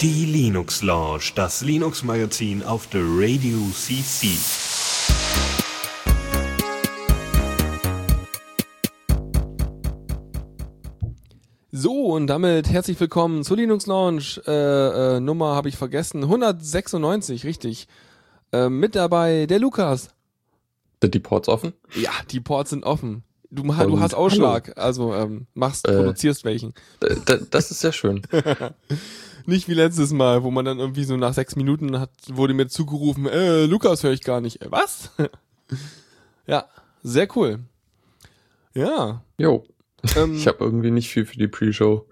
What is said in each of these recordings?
Die Linux Lounge, das Linux Magazin auf der Radio CC. So, und damit herzlich willkommen zur Linux Lounge. Äh, äh, Nummer habe ich vergessen. 196, richtig. Äh, mit dabei der Lukas. Sind die Ports offen? Ja, die Ports sind offen. Du, du hast Ausschlag, also ähm, machst, Äh. produzierst welchen. Das ist sehr schön. Nicht wie letztes Mal, wo man dann irgendwie so nach sechs Minuten hat, wurde mir zugerufen, äh, Lukas höre ich gar nicht. Äh, was? ja, sehr cool. Ja. Jo. Ähm, Ich habe irgendwie nicht viel für die Pre-Show.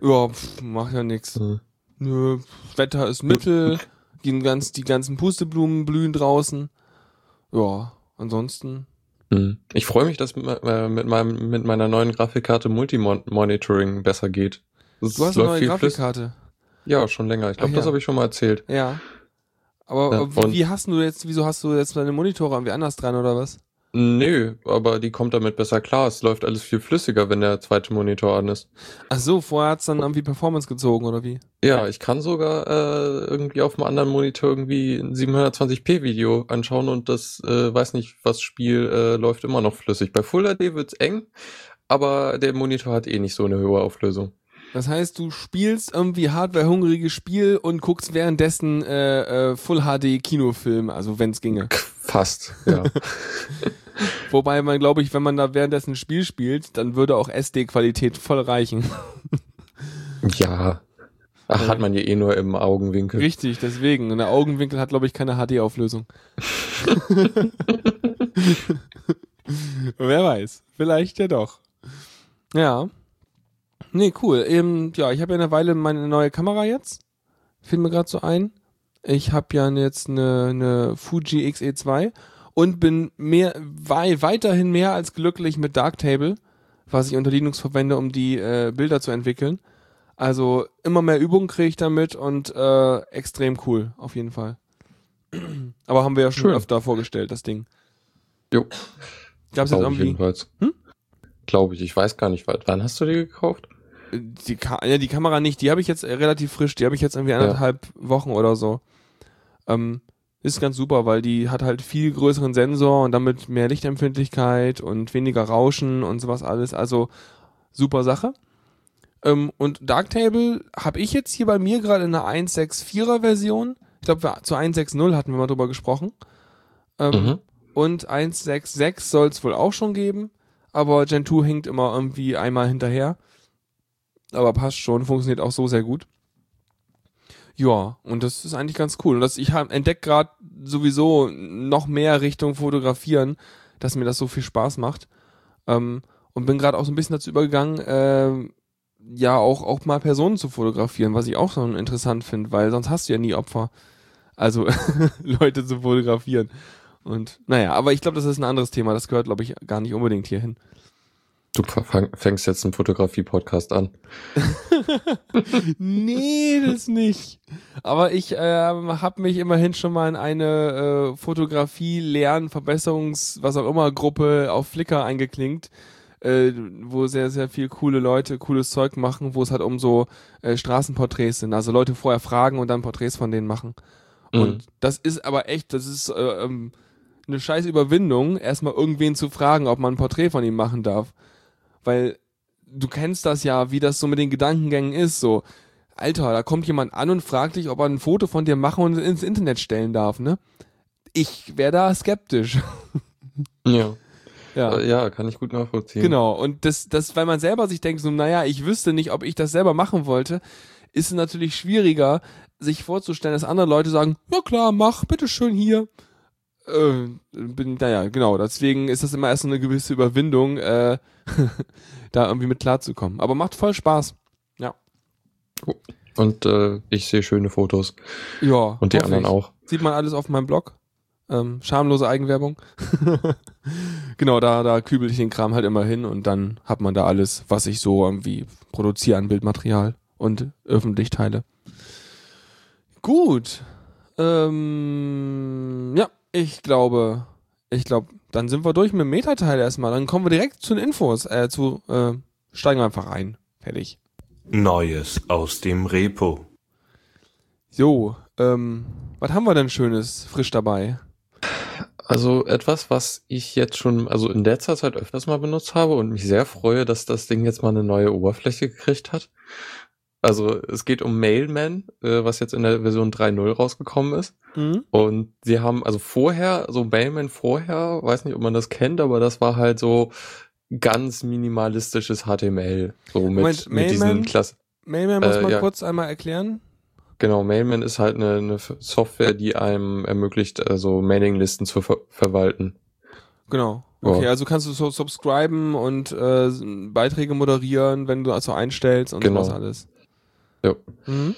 ja, pff, macht ja nix. Hm. Nö, Wetter ist mittel, die, ganz, die ganzen Pusteblumen blühen draußen. Ja, ansonsten. Hm. Ich freue mich, dass mit, äh, mit, meinem, mit meiner neuen Grafikkarte Multimonitoring besser geht. Es Du hast eine neue Grafikkarte. Ja, schon länger. Ich glaube, Ach das ja. habe ich schon mal erzählt. Ja. Aber Ja, wie, wie hast du jetzt, wieso hast du jetzt deine Monitore irgendwie anders dran oder was? Nö, aber die kommt damit besser klar. Es läuft alles viel flüssiger, wenn der zweite Monitor an ist. Ach so, vorher hat's dann irgendwie Performance gezogen oder wie? Ja, ich kann sogar äh, irgendwie auf einem anderen Monitor irgendwie ein 720p Video anschauen und das äh, weiß nicht was Spiel äh, läuft immer noch flüssig. Bei Full HD wird's eng, aber der Monitor hat eh nicht so eine hohe Auflösung. Das heißt, du spielst irgendwie hardware-hungriges Spiel und guckst währenddessen äh, äh, Full HD Kinofilm, also wenn's ginge. Fast, ja. Wobei man, glaube ich, wenn man da währenddessen ein Spiel spielt, dann würde auch SD-Qualität voll reichen. ja. Ach, hat man ja eh nur im Augenwinkel. Richtig, deswegen. Und der Augenwinkel hat, glaube ich, keine HD-Auflösung. Wer weiß. Vielleicht ja doch. Ja. Nee, cool. Eben, ja, ich habe ja eine Weile meine neue Kamera jetzt. Fiel mir gerade so ein. Ich habe ja jetzt eine, eine Fuji XE2 und bin mehr, wei weiterhin mehr als glücklich mit Darktable, was ich unter Linux verwende, um die äh, Bilder zu entwickeln. Also immer mehr Übung kriege ich damit und äh, extrem cool, auf jeden Fall. Aber haben wir ja schon Schön. öfter vorgestellt, das Ding. Jo, Gab es jetzt irgendwie jedenfalls. Hm? Glaube ich. Ich weiß gar nicht, wann wann hast du die gekauft? die, Ka ja, die Kamera nicht, die habe ich jetzt äh, relativ frisch, die habe ich jetzt irgendwie anderthalb Wochen oder so. Ähm, ist ganz super, weil die hat halt viel größeren Sensor und damit mehr Lichtempfindlichkeit und weniger Rauschen und sowas alles. Also super Sache. Ähm, und Darktable habe ich jetzt hier bei mir gerade in einer 1.6.4er Version. Ich glaube, zu 1.6.0 hatten wir mal drüber gesprochen. Ähm, Mhm. Und 1.6.6 soll es wohl auch schon geben, aber Gen 2 hinkt immer irgendwie einmal hinterher. Aber passt schon, funktioniert auch so sehr gut. Ja, und das ist eigentlich ganz cool. Und das, ich entdecke gerade sowieso noch mehr Richtung Fotografieren, dass mir das so viel Spaß macht. Ähm, und bin gerade auch so ein bisschen dazu übergegangen, ähm, ja, auch, auch mal Personen zu fotografieren, was ich auch so interessant finde, weil sonst hast du ja nie Opfer. Also Leute zu fotografieren. Und naja, aber ich glaube, das ist ein anderes Thema. Das gehört, glaube ich, gar nicht unbedingt hierhin. Du fängst jetzt einen Fotografie-Podcast an. nee, das nicht. Aber ich ähm, habe mich immerhin schon mal in eine äh, Fotografie, Lern, Verbesserungs, was auch immer Gruppe auf Flickr eingeklinkt, äh, wo sehr, sehr viel coole Leute cooles Zeug machen, wo es halt um so äh, Straßenporträts sind. Also Leute vorher fragen und dann Porträts von denen machen. Und Mhm. das ist aber echt, das ist äh, ähm, eine scheiß Überwindung, erstmal irgendwen zu fragen, ob man ein Porträt von ihm machen darf. Weil du kennst das ja, wie das so mit den Gedankengängen ist, so, Alter, da kommt jemand an und fragt dich, ob er ein Foto von dir machen und ins Internet stellen darf, ne? Ich wäre da skeptisch. Ja. ja. Äh, ja, kann ich gut nachvollziehen. Genau, und das, das, weil man selber sich denkt, so, naja, ich wüsste nicht, ob ich das selber machen wollte, ist es natürlich schwieriger, sich vorzustellen, dass andere Leute sagen, ja klar, mach, bitteschön hier. Äh, bin, naja, genau, deswegen ist das immer erst so eine gewisse Überwindung, äh, da irgendwie mit klarzukommen. Aber macht voll Spaß. Und äh, ich sehe schöne Fotos. Ja. Und die anderen auch. Sieht man alles auf meinem Blog. Ähm, schamlose Eigenwerbung. genau, da, da kübel ich den Kram halt immer hin und dann hat man da alles, was ich so irgendwie produziere an Bildmaterial und öffentlich teile. Gut. Ähm, ja, ich glaube, ich glaube, dann sind wir durch mit dem Metateil erstmal. Dann kommen wir direkt zu den Infos. Äh, zu, äh, steigen wir einfach ein. Fertig. Neues aus dem Repo. Jo, ähm, was haben wir denn Schönes frisch dabei? Also etwas, was ich jetzt schon, also in letzter Zeit öfters mal benutzt habe und mich sehr freue, dass das Ding jetzt mal eine neue Oberfläche gekriegt hat. Also es geht um Mailman, äh, was jetzt in der Version 3.0 rausgekommen ist. Mhm. Und sie haben, also vorher, so Mailman vorher, weiß nicht, ob man das kennt, aber das war halt so ganz minimalistisches HTML. So mit, Moment, mit diesen Mailman? Klasse. Mailman muss Äh, man ja. kurz einmal erklären. Genau, Mailman ist halt eine, eine Software, die einem ermöglicht, also Mailinglisten zu ver verwalten. Genau. Okay, also kannst du so subscriben und äh, Beiträge moderieren, wenn du also einstellst und Genau. sowas alles. Ja. Mhm.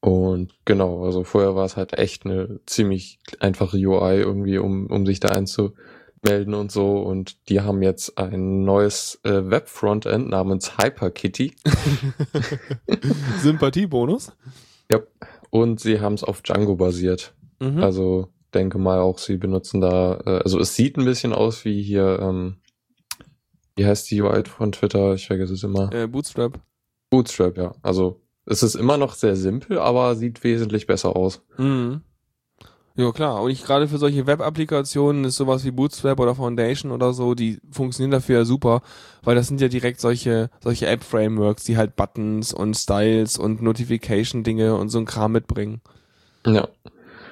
Und genau, also vorher war es halt echt eine ziemlich einfache UI irgendwie, um, um sich da einzumelden und so. Und die haben jetzt ein neues äh, Web-Frontend namens HyperKitty. Sympathiebonus. ja. Und sie haben es auf Django basiert. Mhm. Also denke mal auch, sie benutzen da, äh, also es sieht ein bisschen aus wie hier, ähm, wie heißt die UI von Twitter? Ich vergesse es immer. äh, Bootstrap. Bootstrap, ja. Also es ist immer noch sehr simpel, aber sieht wesentlich besser aus. Mhm. Ja, klar. Und ich gerade für solche Web-Applikationen ist sowas wie Bootstrap oder Foundation oder so, die funktionieren dafür ja super, weil das sind ja direkt solche, solche App-Frameworks, die halt Buttons und Styles und Notification-Dinge und so ein Kram mitbringen. Ja,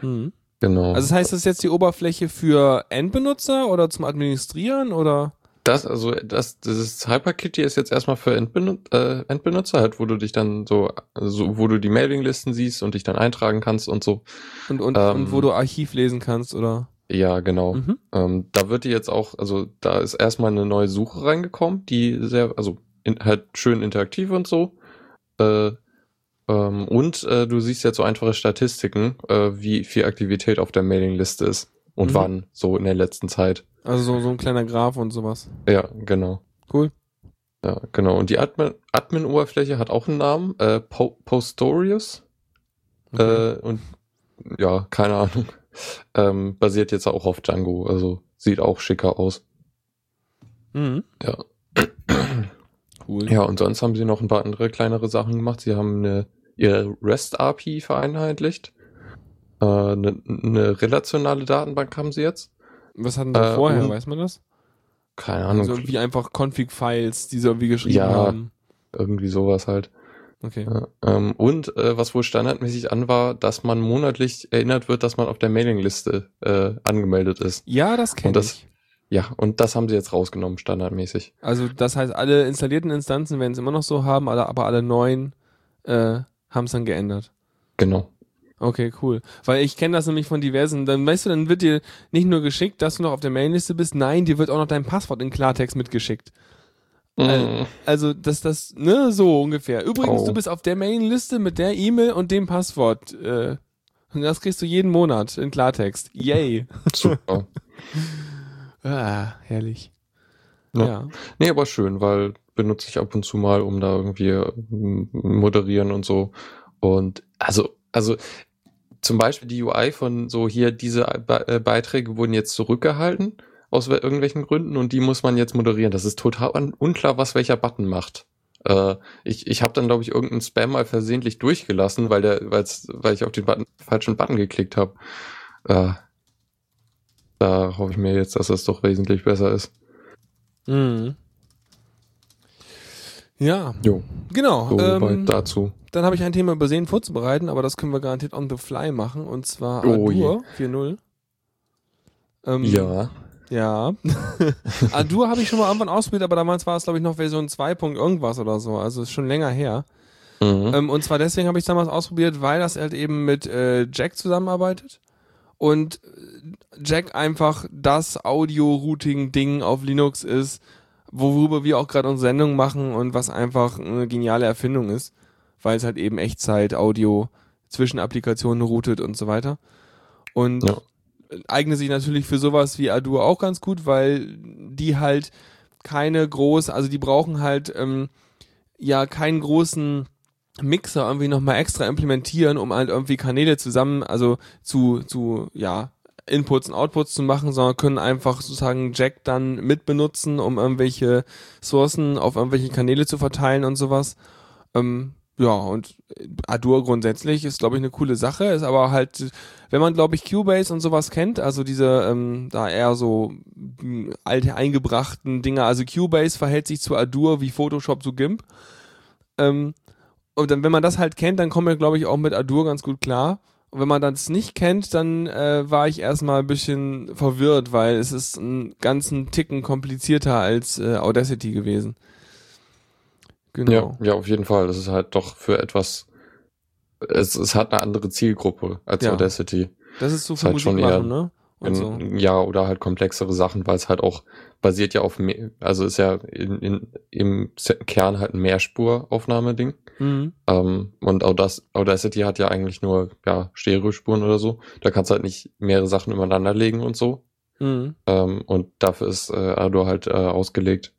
Mhm. genau. Also das heißt, das ist jetzt die Oberfläche für Endbenutzer oder zum Administrieren oder? Das, also das, dieses HyperKitty ist jetzt erstmal für Endbenut äh, Endbenutzer, halt, wo du dich dann so, so, wo du die Mailinglisten siehst und dich dann eintragen kannst und so. Und, und, Ähm. und wo du Archiv lesen kannst oder? Ja, genau. Mhm. Ähm, da wird die jetzt auch, also da ist erstmal eine neue Suche reingekommen, die sehr, also in, halt schön interaktiv und so. Äh, ähm, und äh, du siehst jetzt so einfache Statistiken, äh, wie viel Aktivität auf der Mailingliste ist und Mhm. wann, so in der letzten Zeit. Also so, so ein kleiner Graph und sowas. Ja, genau. Cool. Ja, genau. Und die Admin- Admin-Oberfläche hat auch einen Namen, äh, po Postorius. Okay. Äh, und ja, keine Ahnung. Ähm, basiert jetzt auch auf Django, also sieht auch schicker aus. mhm. Ja. Cool. Ja, und sonst haben sie noch ein paar andere kleinere Sachen gemacht. Sie haben eine, ihre REST-API vereinheitlicht. Äh, eine, eine relationale Datenbank haben sie jetzt. Was hatten sie Äh, vorher, weiß man das? Keine Ahnung, Also irgendwie einfach Config-Files, die sie irgendwie geschrieben Ja. haben. irgendwie sowas halt. Okay. Ja, ähm, und äh, was wohl standardmäßig an war, dass man monatlich erinnert wird, dass man auf der Mailingliste äh, angemeldet ist. Ja, das kenne ich. Ja, und das haben sie jetzt rausgenommen, standardmäßig. Also das heißt, alle installierten Instanzen werden es immer noch so haben, aber alle neuen äh, haben es dann geändert. Genau. Okay, cool. Weil ich kenne das nämlich von diversen, dann weißt du, dann wird dir nicht nur geschickt, dass du noch auf der Mailingliste bist, nein, dir wird auch noch dein Passwort in Klartext mitgeschickt. Mm, Also, dass das, ne, so ungefähr. Übrigens, Oh. du bist auf der Mailingliste mit der E-Mail und dem Passwort. Äh, und das kriegst du jeden Monat in Klartext. Yay. super. Ah, herrlich. Ja. Ja. Nee, aber schön, weil benutze ich ab und zu mal, um da irgendwie äh, moderieren und so. Und also, also zum Beispiel die UI von so hier, diese Be äh, Beiträge wurden jetzt zurückgehalten aus wel- irgendwelchen Gründen und die muss man jetzt moderieren. Das ist total un unklar, was welcher Button macht. Äh, ich ich habe dann, glaube ich, irgendeinen Spam mal versehentlich durchgelassen, weil der, weil's, weil ich auf den Button, falschen Button geklickt habe. Äh, da hoffe ich mir jetzt, dass das doch wesentlich besser ist. Mhm. Ja, Jo, genau. so ähm, dazu. Dann habe ich ein Thema übersehen vorzubereiten, aber das können wir garantiert on the fly machen. Und zwar Oh Adur 4.0. Ähm, Ja. Ja. Adur habe ich schon mal irgendwann ausprobiert, aber damals war es, glaube ich, noch Version 2. Punkt irgendwas oder so. Also ist schon länger her. Mhm. Ähm, und zwar deswegen habe ich damals ausprobiert, weil das halt eben mit äh, Jack zusammenarbeitet. Und äh, Jack einfach das Audio-Routing-Ding auf Linux ist, worüber wir auch gerade unsere Sendung machen und was einfach eine geniale Erfindung ist, weil es halt eben Echtzeit-Audio zwischen Applikationen routet und so weiter. Und Ja. eignet sich natürlich für sowas wie Adur auch ganz gut, weil die halt keine groß, also die brauchen halt ähm, ja keinen großen Mixer irgendwie nochmal extra implementieren, um halt irgendwie Kanäle zusammen, also zu, zu, ja, Inputs und Outputs zu machen, sondern können einfach sozusagen Jack dann mitbenutzen, um irgendwelche Sourcen auf irgendwelche Kanäle zu verteilen und sowas. Ähm, ja, und Adur grundsätzlich ist, glaube ich, eine coole Sache, ist aber halt, wenn man, glaube ich, Cubase und sowas kennt, also diese, ähm, da eher so m, alte eingebrachten Dinger, also Cubase verhält sich zu Adur wie Photoshop zu GIMP. Ähm, und dann, wenn man das halt kennt, dann kommt man, glaube ich, auch mit Adur ganz gut klar. Und wenn man das nicht kennt, dann äh, war ich erstmal ein bisschen verwirrt, weil es ist einen ganzen Ticken komplizierter als äh, Audacity gewesen. Genau. Ja, ja, auf jeden Fall. Das ist halt doch für etwas, es, es hat eine andere Zielgruppe als Ja. Audacity. Das ist so für halt Musik schon eher machen, ne? Und so. In, ja, oder halt komplexere Sachen, weil es halt auch basiert ja auf, mehr, also ist ja in, in, im Kern halt ein Mehrspuraufnahmeding. Mhm. Ähm, und Audac Audacity hat ja eigentlich nur ja, Stereospuren oder so. Da kannst du halt nicht mehrere Sachen übereinander legen und so. Mhm. Ähm, und dafür ist äh, Ardour halt äh, ausgelegt.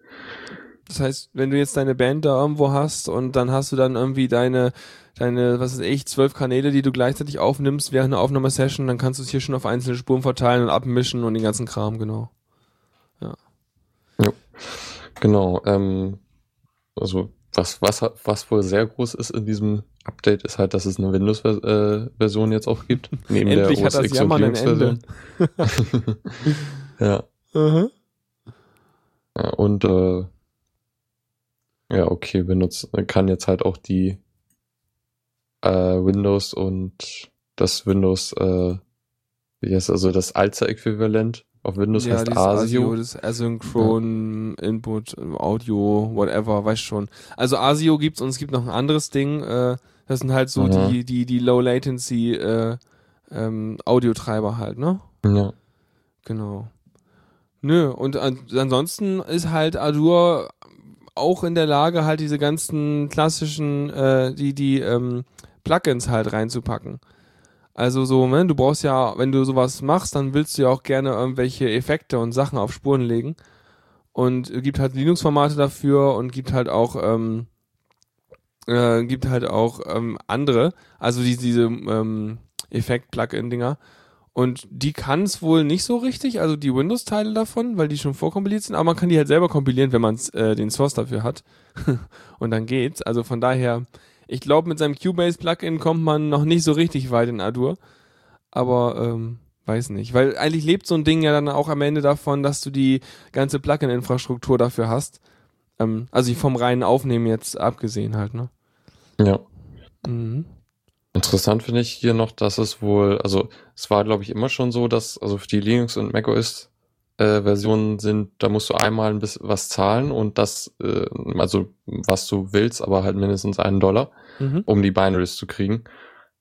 Das heißt, wenn du jetzt deine Band da irgendwo hast und dann hast du dann irgendwie deine, deine, was weiß ich, zwölf Kanäle, die du gleichzeitig aufnimmst während einer Aufnahmesession, dann kannst du es hier schon auf einzelne Spuren verteilen und abmischen und den ganzen Kram, genau. Genau. Ähm, also was, was, was wohl sehr groß ist in diesem Update, ist halt, dass es eine Windows-Version jetzt auch gibt. Neben Endlich der hat das OS X und Linux-Version. ja. Mhm. ja. Und äh, ja, okay, benutzt, kann jetzt halt auch die äh, Windows und das Windows, äh, wie heißt also das Alza-Äquivalent auf Windows heißt dieses ASIO. das Asynchron Input, Audio, whatever, weiß schon. Also ASIO gibt's und es gibt noch ein anderes Ding, äh, das sind halt so Mhm. die, die, die Low Latency äh, ähm, Audiotreiber halt, ne? Ja. Genau. Nö, und an, ansonsten ist halt Adur auch in der Lage, halt diese ganzen klassischen, äh, die, die ähm, Plugins halt reinzupacken. Also so, ne, du brauchst ja, wenn du sowas machst, dann willst du ja auch gerne irgendwelche Effekte und Sachen auf Spuren legen. Und gibt halt Linux-Formate dafür und gibt halt auch, ähm, äh, gibt halt auch ähm, andere, also die, diese ähm, Effekt-Plugin-Dinger. Und die kann es wohl nicht so richtig, also die Windows-Teile davon, weil die schon vorkompiliert sind, aber man kann die halt selber kompilieren, wenn man äh, den Source dafür hat. und dann geht's. Also von daher, ich glaube, mit seinem Cubase-Plugin kommt man noch nicht so richtig weit in Adur. Aber ähm, weiß nicht. Weil eigentlich lebt so ein Ding ja dann auch am Ende davon, dass du die ganze Plugin-Infrastruktur dafür hast. Ähm, also vom reinen Aufnehmen jetzt abgesehen halt, ne? Ja. Mhm. Interessant finde ich hier noch, dass es wohl, also es war glaube ich immer schon so, dass also für die Linux und macOS äh, Versionen sind, da musst du einmal ein bisschen was zahlen und das, äh, also was du willst, aber halt mindestens einen Dollar, Mhm. um die Binaries zu kriegen.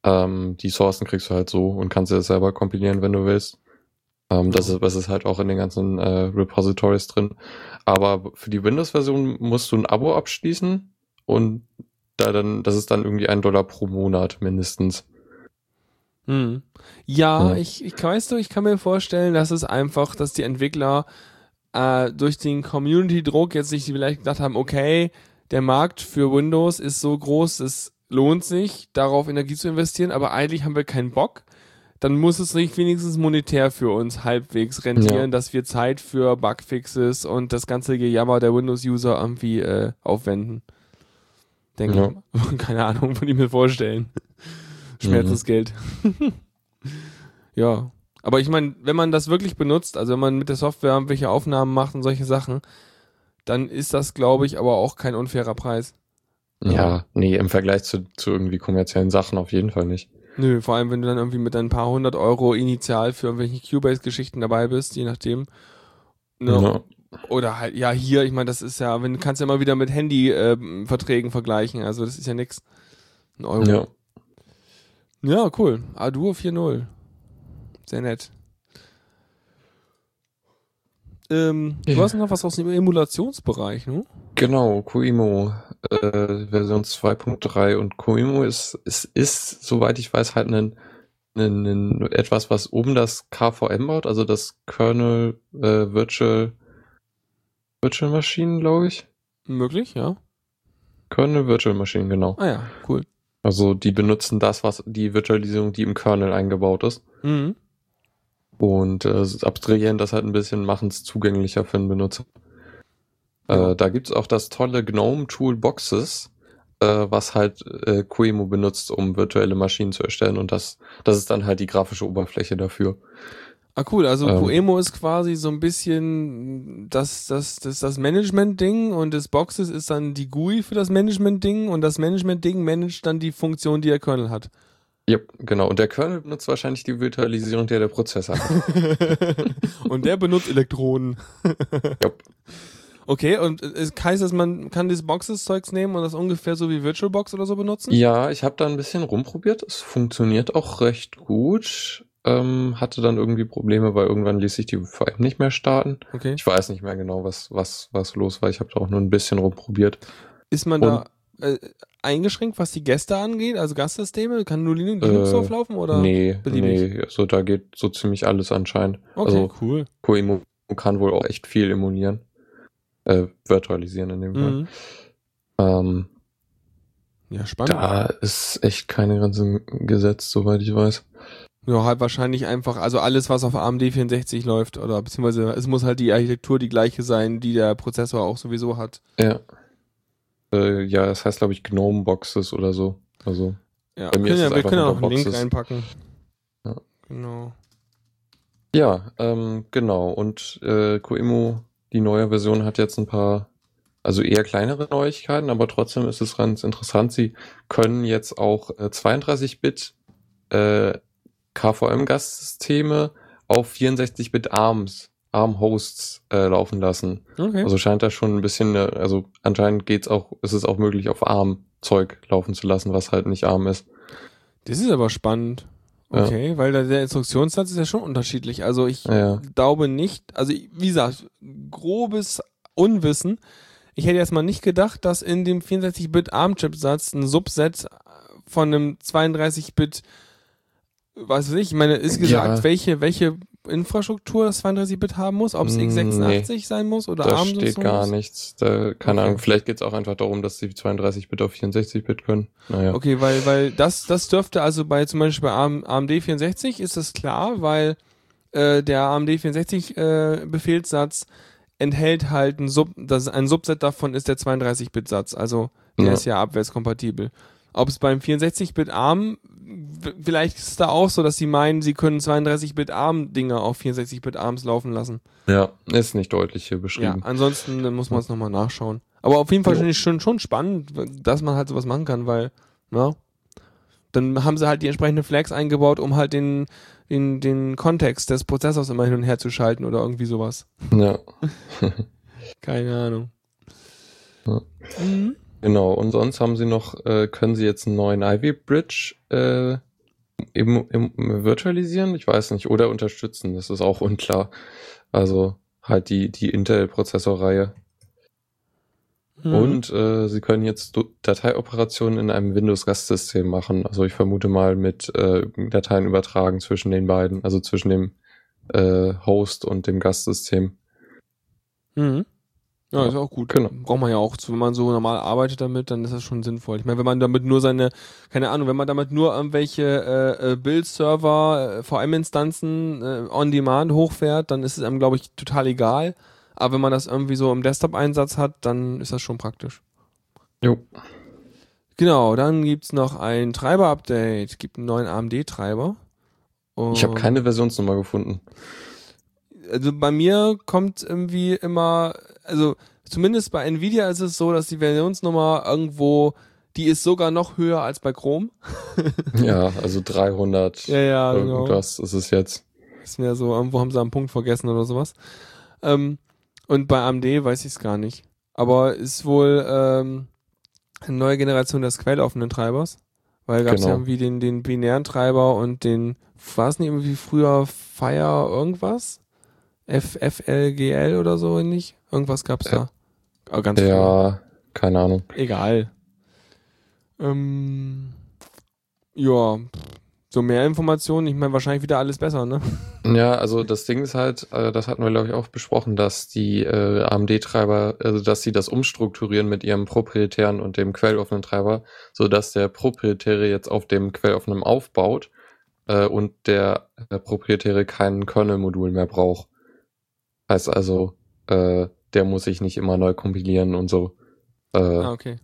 Ähm, die Sourcen kriegst du halt so und kannst dir das selber kompilieren, wenn du willst. Ähm, das, ist, das ist halt auch in den ganzen äh, Repositories drin. Aber für die Windows-Version musst du ein Abo abschließen und da dann, das ist dann irgendwie ein Dollar pro Monat mindestens. Hm. Ja, Ja. Ich, ich weißt du, ich kann mir vorstellen, dass es einfach, dass die Entwickler äh, durch den Community-Druck jetzt sich vielleicht gedacht haben, okay, der Markt für Windows ist so groß, es lohnt sich, darauf Energie zu investieren, aber eigentlich haben wir keinen Bock. Dann muss es sich wenigstens monetär für uns halbwegs rentieren, Ja. dass wir Zeit für Bugfixes und das ganze Gejammer der Windows-User irgendwie äh, aufwenden. Denke Ja. ich. Keine Ahnung, würde ich mir vorstellen. Schmerzensgeld. ja. Aber ich meine, wenn man das wirklich benutzt, also wenn man mit der Software irgendwelche Aufnahmen macht und solche Sachen, dann ist das, glaube ich, aber auch kein unfairer Preis. Ja, nee, im Vergleich zu, zu irgendwie kommerziellen Sachen auf jeden Fall nicht. Nö, vor allem, wenn du dann irgendwie mit ein paar hundert Euro initial für irgendwelche Cubase-Geschichten dabei bist, je nachdem. Ne? Ja. Oder halt, ja, hier, ich meine, das ist ja, wenn du kannst ja immer wieder mit Handy-Verträgen vergleichen, also das ist ja nix. Ein Euro. Ja. Ja, cool. Adur 4.0. Sehr nett. Ähm, Du Ja. hast noch was aus dem Emulationsbereich, ne? Genau, Kuimo äh, Version 2.3 und Kuimo ist, ist, ist, soweit ich weiß, halt ein, ein, ein, etwas, was oben das KVM baut, also das Kernel äh, Virtual Virtual Machine, glaube ich. Möglich, ja. Kernel Virtual Machine, genau. Ah ja, cool. Also die benutzen das, was die Virtualisierung, die im Kernel eingebaut ist. Mhm. Und äh, abstrahieren das halt ein bisschen, machen es zugänglicher für den Benutzer. Ja. Äh, da gibt's auch das tolle GNOME Toolboxes, äh, was halt äh, QEMU benutzt, um virtuelle Maschinen zu erstellen und das, das ist dann halt die grafische Oberfläche dafür. Ah, cool. Also Ähm. Poemo ist quasi so ein bisschen das, das, das, das Management-Ding und das Boxes ist dann die GUI für das Management-Ding und das Management-Ding managt dann die Funktion, die der Kernel hat. Ja, genau. Und der Kernel benutzt wahrscheinlich die Virtualisierung, der der Prozessor hat. und der benutzt Elektronen. Jupp. Okay, und es heißt das, man kann dieses Boxes-Zeugs nehmen und das ungefähr so wie VirtualBox oder so benutzen? Ja, ich habe da ein bisschen rumprobiert. Es funktioniert auch recht gut. Ähm, hatte dann irgendwie Probleme, weil irgendwann ließ sich die VM nicht mehr starten. Okay. Ich weiß nicht mehr genau, was, was, was los war. Ich habe da auch nur ein bisschen rumprobiert. Ist man da äh, eingeschränkt, was die Gäste angeht? Also Gastsysteme? Kann nur Linux, Äh, drauf laufen oder? nee, beliebig? nee, also da geht so ziemlich alles anscheinend. Okay, Also cool. Coemo kann wohl auch echt viel emulieren. Äh, virtualisieren in dem Fall. Mhm. Ähm, Ja, spannend. da ist echt keine Grenze gesetzt, soweit ich weiß. Ja, halt wahrscheinlich einfach, also alles, was auf AMD 64 läuft, oder beziehungsweise es muss halt die Architektur die gleiche sein, die der Prozessor auch sowieso hat. Ja. Äh, ja, das heißt, glaube ich, Gnome Boxes oder so. Also, Ja, Bei wir mir können ist ja, wir können noch einen Link Boxes. reinpacken. Ja. Genau. ja, ähm, genau. Und äh, Coemo, die neue Version, hat jetzt ein paar, also eher kleinere Neuigkeiten, aber trotzdem ist es ganz interessant. Sie können jetzt auch äh, 32-Bit äh, KVM-Gastsysteme auf 64-Bit ARMs, ARM-Hosts äh, laufen lassen. Okay. Also scheint da schon ein bisschen, äh, also anscheinend geht's auch, ist es auch möglich, auf ARM-Zeug laufen zu lassen, was halt nicht ARM ist. das ist aber spannend. Ja. Okay, weil der, der Instruktionssatz ist ja schon unterschiedlich. Also ich Ja. glaube nicht, also wie gesagt, grobes Unwissen. Ich hätte erstmal nicht gedacht, dass in dem 64-Bit ARM-Chipsatz ein Subset von einem 32-Bit, was weiß ich, ich meine, ist gesagt, Ja. welche, welche Infrastruktur das 32-Bit haben muss, ob es Mm, x86 sein muss oder Da ARM steht so gar muss? nichts. Da, keine Okay. Ahnung, vielleicht geht's auch einfach darum, dass sie 32-Bit auf 64-Bit können. Naja. Okay, weil, weil das, das dürfte also bei zum Beispiel bei AM, AMD 64 ist das klar, weil äh, der AMD 64 äh, Befehlssatz enthält halt ein Sub, das ein Subset davon ist der 32-Bit-Satz, also der Ja. ist ja abwärtskompatibel. Ob es beim 64-Bit ARM, w- vielleicht ist es da auch so, dass sie meinen, sie können 32-Bit ARM-Dinger auf 64-Bit ARMs laufen lassen. Ja, ist nicht deutlich hier Ja, beschrieben. ansonsten äh, muss man es nochmal nachschauen. Aber auf jeden Fall finde ich schon, schon spannend, dass man halt sowas machen kann, weil, ja, dann haben sie halt die entsprechenden Flags eingebaut, um halt den, den, den Kontext des Prozessors immer hin und her zu schalten oder irgendwie sowas. Ja, Keine Ahnung. Ja. Mhm. Genau. Und sonst haben sie noch, äh, können sie jetzt einen neuen Ivy Bridge äh, im, im, virtualisieren? Ich weiß nicht. Oder unterstützen. Das ist auch unklar. Also halt die, die Intel-Prozessorreihe. Mhm. Und äh, sie können jetzt Dateioperationen in einem Windows-Gastsystem machen. Also ich vermute mal mit äh, Dateien übertragen zwischen den beiden, also zwischen dem äh, Host und dem Gastsystem. Mhm. Ja, ist auch gut. genau. Braucht man ja auch, wenn man so normal arbeitet damit, dann ist das schon sinnvoll. Ich meine, wenn man damit nur seine, keine Ahnung, wenn man damit nur irgendwelche äh, äh, Build-Server, äh, VM-Instanzen äh, on Demand hochfährt, dann ist es einem, glaube ich, total egal. Aber wenn man das irgendwie so im Desktop-Einsatz hat, dann ist das schon praktisch. Jo. Genau, dann gibt's noch ein Treiber-Update, gibt einen neuen AMD-Treiber. Ich habe keine Versionsnummer gefunden. also bei mir kommt irgendwie immer, also zumindest bei Nvidia ist es so, dass die Versionsnummer irgendwo, die ist sogar noch höher als bei Chrome. Ja, also 300 Ja, ja, genau. irgendwas ist es jetzt. Ist mir so, irgendwo haben sie einen Punkt vergessen oder sowas. Ähm, und bei AMD weiß ich es gar nicht. Aber ist wohl ähm, eine neue Generation des quelloffenen Treibers. Weil gab es ja Genau. irgendwie den, den binären Treiber und den, war es nicht irgendwie früher Fire irgendwas? F, FLGL oder so ähnlich? Irgendwas gab's Ja. da. Aber ganz. Ja, keine Ahnung. Egal. Ähm, ja, so mehr Informationen, ich meine wahrscheinlich wieder alles besser, ne? Ja, also das Ding ist halt, äh, das hatten wir glaube ich auch besprochen, dass die äh, AMD-Treiber, also dass sie das umstrukturieren mit ihrem proprietären und dem quelloffenen Treiber, so dass der proprietäre jetzt auf dem quelloffenen aufbaut äh, und der, der proprietäre kein Kernel-Modul mehr braucht. Heißt also, äh, der muss sich nicht immer neu kompilieren und so. Äh, Ah, okay.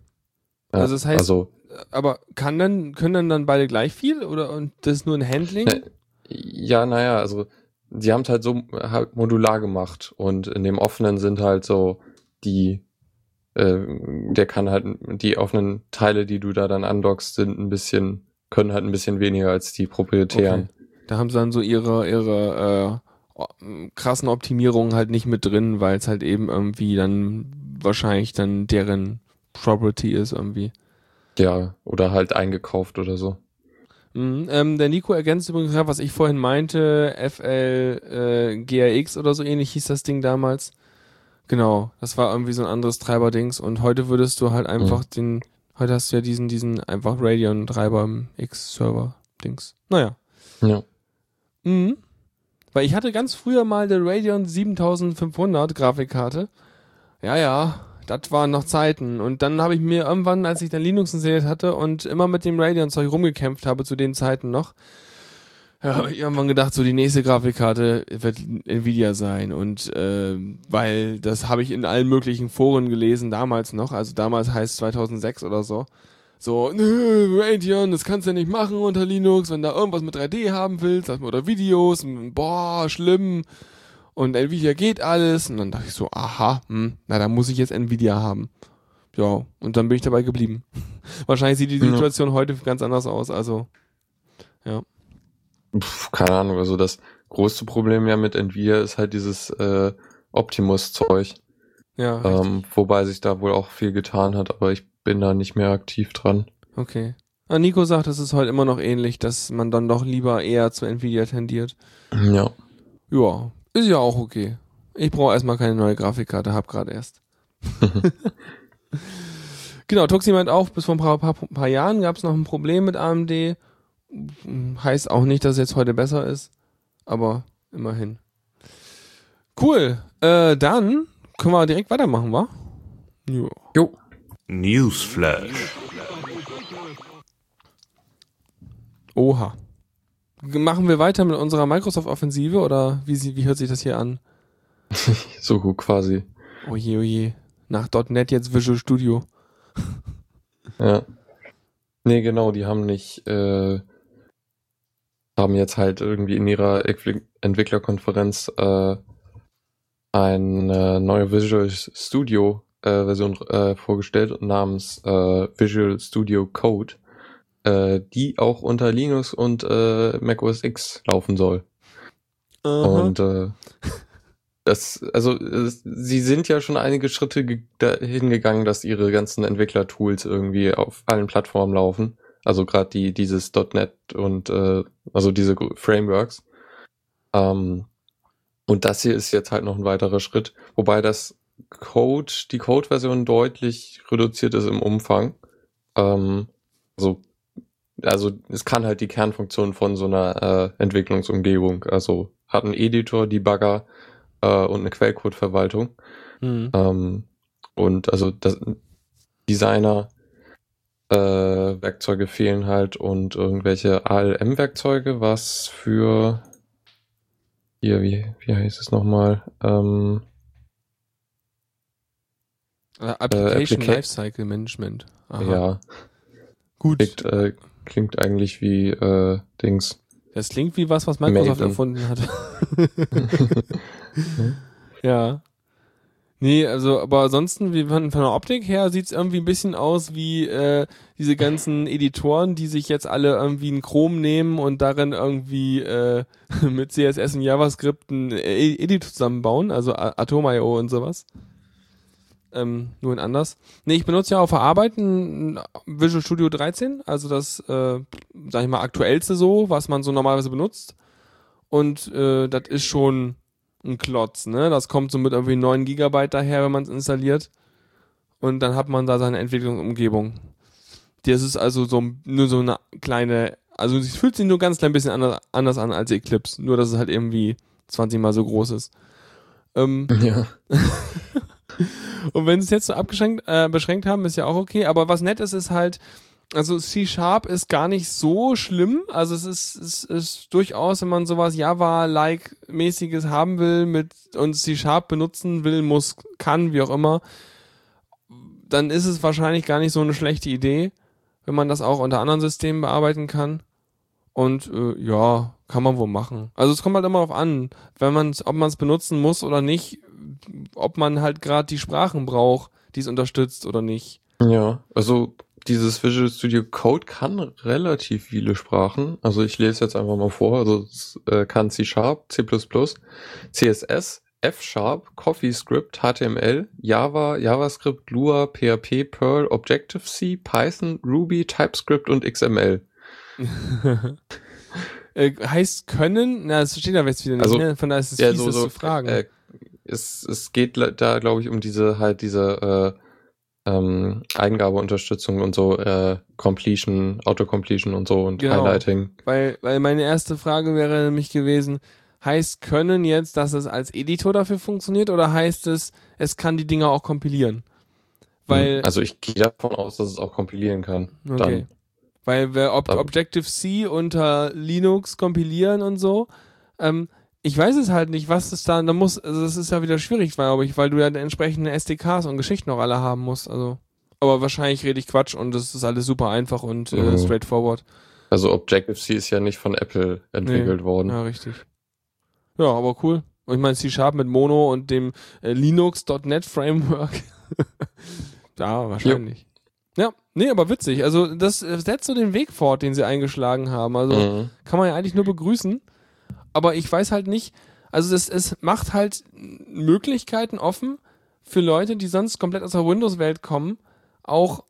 Also das heißt, also, aber kann dann, können dann, dann beide gleich viel oder und das ist nur ein Handling? Ne, ja, naja, also die haben es halt so halt modular gemacht und in dem offenen sind halt so die, äh, der kann halt die offenen Teile, die du da dann andockst, sind ein bisschen, können halt ein bisschen weniger als die proprietären. Okay. Da haben sie dann so ihre, ihre äh, krassen Optimierungen halt nicht mit drin, weil es halt eben irgendwie dann wahrscheinlich dann deren Property ist irgendwie. Ja, oder halt eingekauft oder so. Mhm, ähm, der Nico ergänzt übrigens, was ich vorhin meinte, FL äh, GRX oder so ähnlich hieß das Ding damals. Genau, das war irgendwie so ein anderes Treiberdings und heute würdest du halt einfach mhm. den, heute hast du ja diesen, diesen einfach Radeon Treiber X Server Dings. Naja. Ja. Mhm. Weil ich hatte ganz früher mal der Radeon 7500 Grafikkarte. Ja, ja, das waren noch Zeiten. Und dann habe ich mir irgendwann, als ich dann Linux installiert hatte und immer mit dem Radeon-Zeug rumgekämpft habe zu den Zeiten noch, ja, habe ich irgendwann gedacht, so die nächste Grafikkarte wird Nvidia sein. Und äh, weil das habe ich in allen möglichen Foren gelesen, damals noch, also damals heißt 2006 oder so so, nö, Radeon, das kannst du ja nicht machen unter Linux, wenn du irgendwas mit 3D haben willst, oder Videos, boah, schlimm. Und Nvidia geht alles. Und dann dachte ich so, aha, hm, na, dann muss ich jetzt Nvidia haben. Ja, und dann bin ich dabei geblieben. Wahrscheinlich sieht die Situation ja. heute ganz anders aus, also, ja. Puh, keine Ahnung, also das größte Problem ja mit Nvidia ist halt dieses äh, Optimus-Zeug. Ja. Ähm, wobei sich da wohl auch viel getan hat, aber ich bin da nicht mehr aktiv dran. Okay. Ah, Nico sagt, es ist heute immer noch ähnlich, dass man dann doch lieber eher zu Nvidia tendiert. Ja. Ja, ist ja auch okay. Ich brauche erstmal keine neue Grafikkarte, hab gerade erst. genau, Tuxi meint auch, bis vor ein paar, paar, paar Jahren gab es noch ein Problem mit AMD. Heißt auch nicht, dass es jetzt heute besser ist, aber immerhin. Cool. Äh, dann können wir direkt weitermachen, wa? Jo. jo. Newsflash. Oha. Machen wir weiter mit unserer Microsoft-Offensive oder wie, wie hört sich das hier an? so gut quasi. Oje, oje. Nach .NET jetzt Visual Studio. ja. Nee, genau, die haben nicht, äh, haben jetzt halt irgendwie in ihrer Entwicklerkonferenz äh, eine neue Visual Studio äh, Version äh, vorgestellt namens äh, Visual Studio Code, äh, die auch unter Linux und äh, Mac OS X laufen soll. Aha. Und äh, das, also es, sie sind ja schon einige Schritte hingegangen, dass ihre ganzen Entwicklertools irgendwie auf allen Plattformen laufen. Also gerade die dieses .NET und also diese Frameworks. Ähm, und das hier ist jetzt halt noch ein weiterer Schritt, wobei das Code, die Code-Version deutlich reduziert ist im Umfang. Ähm, also, also es kann halt die Kernfunktion von so einer äh, Entwicklungsumgebung. Also hat einen Editor, Debugger äh, und eine Quellcode-Verwaltung. Mhm. Ähm, und also das Designer äh, Werkzeuge fehlen halt und irgendwelche ALM-Werkzeuge, was für hier, wie, wie heißt es nochmal? Ähm, äh, Application äh, Lifecycle Management. Aha. Ja. Gut. Klingt, äh, klingt eigentlich wie äh, Dings. Das klingt wie was, was Microsoft Maven. erfunden hat. ja. Nee, also, aber ansonsten, wie von, von der Optik her sieht's irgendwie ein bisschen aus wie äh, diese ganzen Editoren, die sich jetzt alle irgendwie ein Chrome nehmen und darin irgendwie äh, mit CSS und JavaScript ein Edit zusammenbauen, also Atom.io und sowas ähm, nur in anders. Nee, ich benutze ja auf der Arbeit ein Visual Studio 13, also das, äh, sag ich mal, aktuellste so, was man so normalerweise benutzt. Und äh, das ist schon ein Klotz, ne? Das kommt so mit irgendwie 9 Gigabyte daher, wenn man es installiert. Und dann hat man da seine Entwicklungsumgebung. Das ist also so nur so eine kleine, also es fühlt sich nur ganz klein bisschen anders, anders an als Eclipse, nur dass es halt irgendwie 20 mal so groß ist. Ähm, ja. Und wenn sie es jetzt so abgeschränkt, äh, beschränkt haben, ist ja auch okay. Aber was nett ist, ist halt, also C-Sharp ist gar nicht so schlimm. Also es ist, es ist durchaus, wenn man sowas Java-like-mäßiges haben will mit und C-Sharp benutzen will, muss, kann, wie auch immer, dann ist es wahrscheinlich gar nicht so eine schlechte Idee, wenn man das auch unter anderen Systemen bearbeiten kann. Und äh, ja, kann man wohl machen. Also es kommt halt immer darauf an, wenn man ob man es benutzen muss oder nicht, ob man halt gerade die Sprachen braucht, die es unterstützt oder nicht. Ja, also dieses Visual Studio Code kann relativ viele Sprachen. Also ich lese jetzt einfach mal vor. Also es äh, kann C Sharp, C++, CSS, F Sharp, CoffeeScript, HTML, Java, JavaScript, Lua, PHP, Perl, Objective-C, Python, Ruby, TypeScript und XML. äh, heißt können, na, das steht da jetzt wieder nicht, Also, ne? Von daher ist es ja, fies, so- das so, zu fragen. Äh, es, es geht da, glaube ich, um diese halt diese äh, ähm, Eingabeunterstützung und so, äh, Completion, Autocompletion und so und Genau. Highlighting. Weil, weil meine erste Frage wäre nämlich gewesen, heißt können jetzt, dass es als Editor dafür funktioniert oder heißt es, es kann die Dinger auch kompilieren? Weil, also ich gehe davon aus, dass es auch kompilieren kann. okay. Weil wir Ob Objective-C unter Linux kompilieren und so, ähm, ich weiß es halt nicht, was es da, da muss, also das ist ja wieder schwierig, glaube ich, weil du ja die entsprechenden SDKs und Geschichten auch alle haben musst, also. Aber wahrscheinlich rede ich Quatsch und das ist alles super einfach und äh, Mhm. straightforward. Also Objective-C ist ja nicht von Apple entwickelt worden. Ja, richtig. Ja, aber cool. Und ich meine, C-Sharp mit Mono und dem äh, Linux.NET Framework. ja, wahrscheinlich. Ja, nee, aber witzig. Also, das äh, setzt so den Weg fort, den sie eingeschlagen haben. Also, Mhm. kann man ja eigentlich nur begrüßen. Aber ich weiß halt nicht, also das, es macht halt Möglichkeiten offen für Leute, die sonst komplett aus der Windows-Welt kommen, auch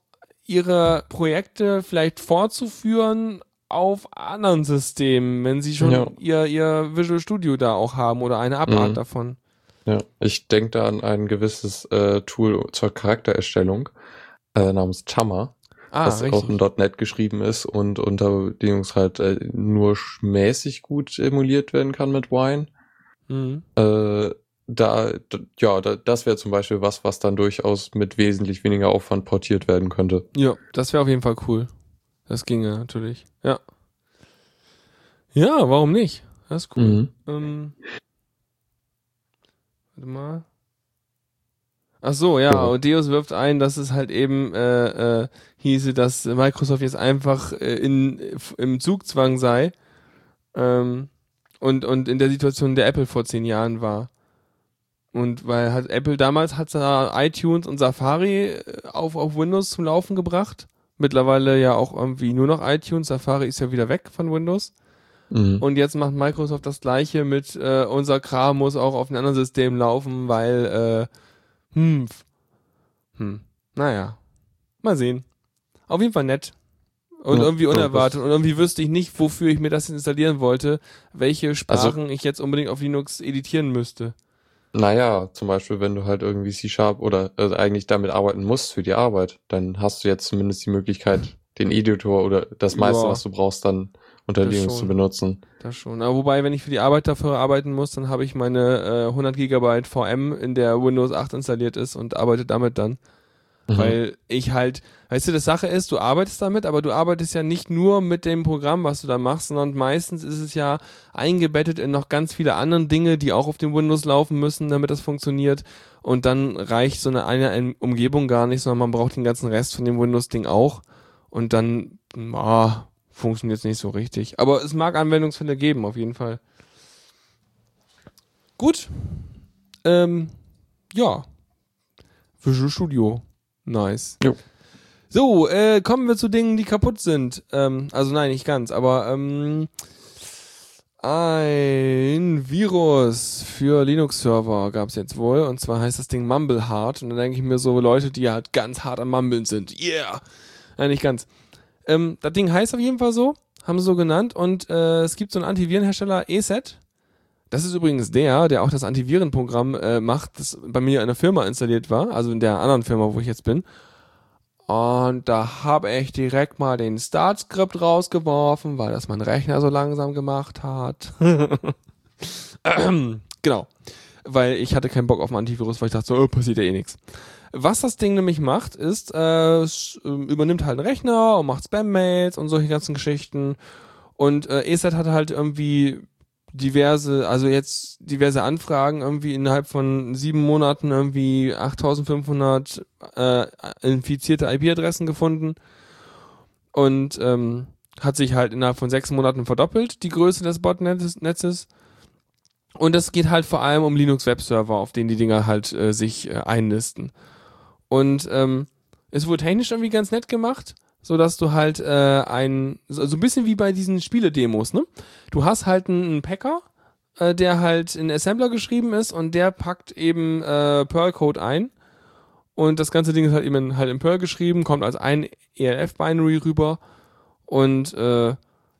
ihre Projekte vielleicht fortzuführen auf anderen Systemen, wenn sie schon Ja. ihr, ihr Visual Studio da auch haben oder eine Abart Mhm. davon. Ja, ich denke da an ein gewisses äh, Tool zur Charaktererstellung äh, namens Chama, Ah, das auch richtig. in .NET geschrieben ist und unter Bedingungen halt äh, nur mäßig gut emuliert werden kann mit Wine. Mhm. Äh, da, ja, da, das wäre zum Beispiel was, was dann durchaus mit wesentlich weniger Aufwand portiert werden könnte. Ja, das wäre auf jeden Fall cool. Das ginge natürlich. Ja. Ja, warum nicht? Das ist cool. Mhm. Ähm, warte mal. Ach so, ja, Ja. und Deus wirft ein, dass es halt eben äh, äh, hieße, dass Microsoft jetzt einfach äh, in, im Zugzwang sei ähm, und, und in der Situation der Apple vor zehn Jahren war. Und weil hat Apple damals hat iTunes und Safari äh, auf, auf Windows zum Laufen gebracht. Mittlerweile ja auch irgendwie nur noch iTunes. Safari ist ja wieder weg von Windows. Mhm. Und jetzt macht Microsoft das gleiche mit äh, unser Kram muss auch auf einem anderen System laufen, weil äh, hm, hm, naja, mal sehen. Auf jeden Fall nett. Und Ja, irgendwie unerwartet. Und irgendwie wüsste ich nicht, wofür ich mir das installieren wollte, welche Sprachen ich jetzt unbedingt auf Linux editieren müsste. Naja, zum Beispiel, wenn du halt irgendwie C-Sharp oder also eigentlich damit arbeiten musst für die Arbeit, dann hast du jetzt zumindest die Möglichkeit, den Editor oder das meiste, Ja. was du brauchst, dann unter Das Linux schon. zu benutzen. Das schon. Aber wobei, wenn ich für die Arbeit dafür arbeiten muss, dann habe ich meine äh, 100 Gigabyte VM, in der Windows 8 installiert ist und arbeite damit dann. Mhm. Weil ich halt, weißt du, das Sache ist, du arbeitest damit, aber du arbeitest ja nicht nur mit dem Programm, was du da machst, sondern meistens ist es ja eingebettet in noch ganz viele andere Dinge, die auch auf dem Windows laufen müssen, damit das funktioniert. Und dann reicht so eine, eine Umgebung gar nicht, sondern man braucht den ganzen Rest von dem Windows-Ding auch. Und dann, ah, funktioniert es nicht so richtig. Aber es mag Anwendungsfälle geben, auf jeden Fall. Gut. Ähm, ja. Visual Studio. Nice. Jo. So, äh, kommen wir zu Dingen, die kaputt sind. Ähm, also nein, nicht ganz, aber ähm, ein Virus für Linux-Server gab es jetzt wohl. Und zwar heißt das Ding Mumbleheart. Und da denke ich mir so, Leute, die halt ganz hart am Mumbeln sind. Yeah! Nein, nicht ganz. Ähm, das Ding heißt auf jeden Fall so. Haben sie so genannt. Und äh, es gibt so einen Antivirenhersteller, ESET. Das ist übrigens der, der auch das Antivirenprogramm äh, macht, das bei mir in der Firma installiert war, also in der anderen Firma, wo ich jetzt bin. Und da habe ich direkt mal den Startskript rausgeworfen, weil das mein Rechner so langsam gemacht hat. genau. Weil ich hatte keinen Bock auf ein Antivirus, weil ich dachte so, oh, passiert ja eh nichts. Was das Ding nämlich macht, ist, äh, es äh, übernimmt halt einen Rechner und macht Spam-Mails und solche ganzen Geschichten. Und äh, ESET hat halt irgendwie diverse, also jetzt diverse Anfragen irgendwie innerhalb von sieben Monaten irgendwie 8500 äh, infizierte IP-Adressen gefunden und ähm, hat sich halt innerhalb von sechs Monaten verdoppelt, die Größe des Botnetzes. Und es geht halt vor allem um Linux-Webserver, auf denen die Dinger halt äh, sich äh, einnisten. Und ähm, es wurde technisch irgendwie ganz nett gemacht, so dass du halt äh, ein so, so ein bisschen wie bei diesen Spiele-Demos, ne? Du hast halt einen Packer, äh, der halt in Assembler geschrieben ist und der packt eben äh, Perl-Code ein. Und das ganze Ding ist halt eben halt in Perl geschrieben, kommt als ein ELF-Binary rüber und äh,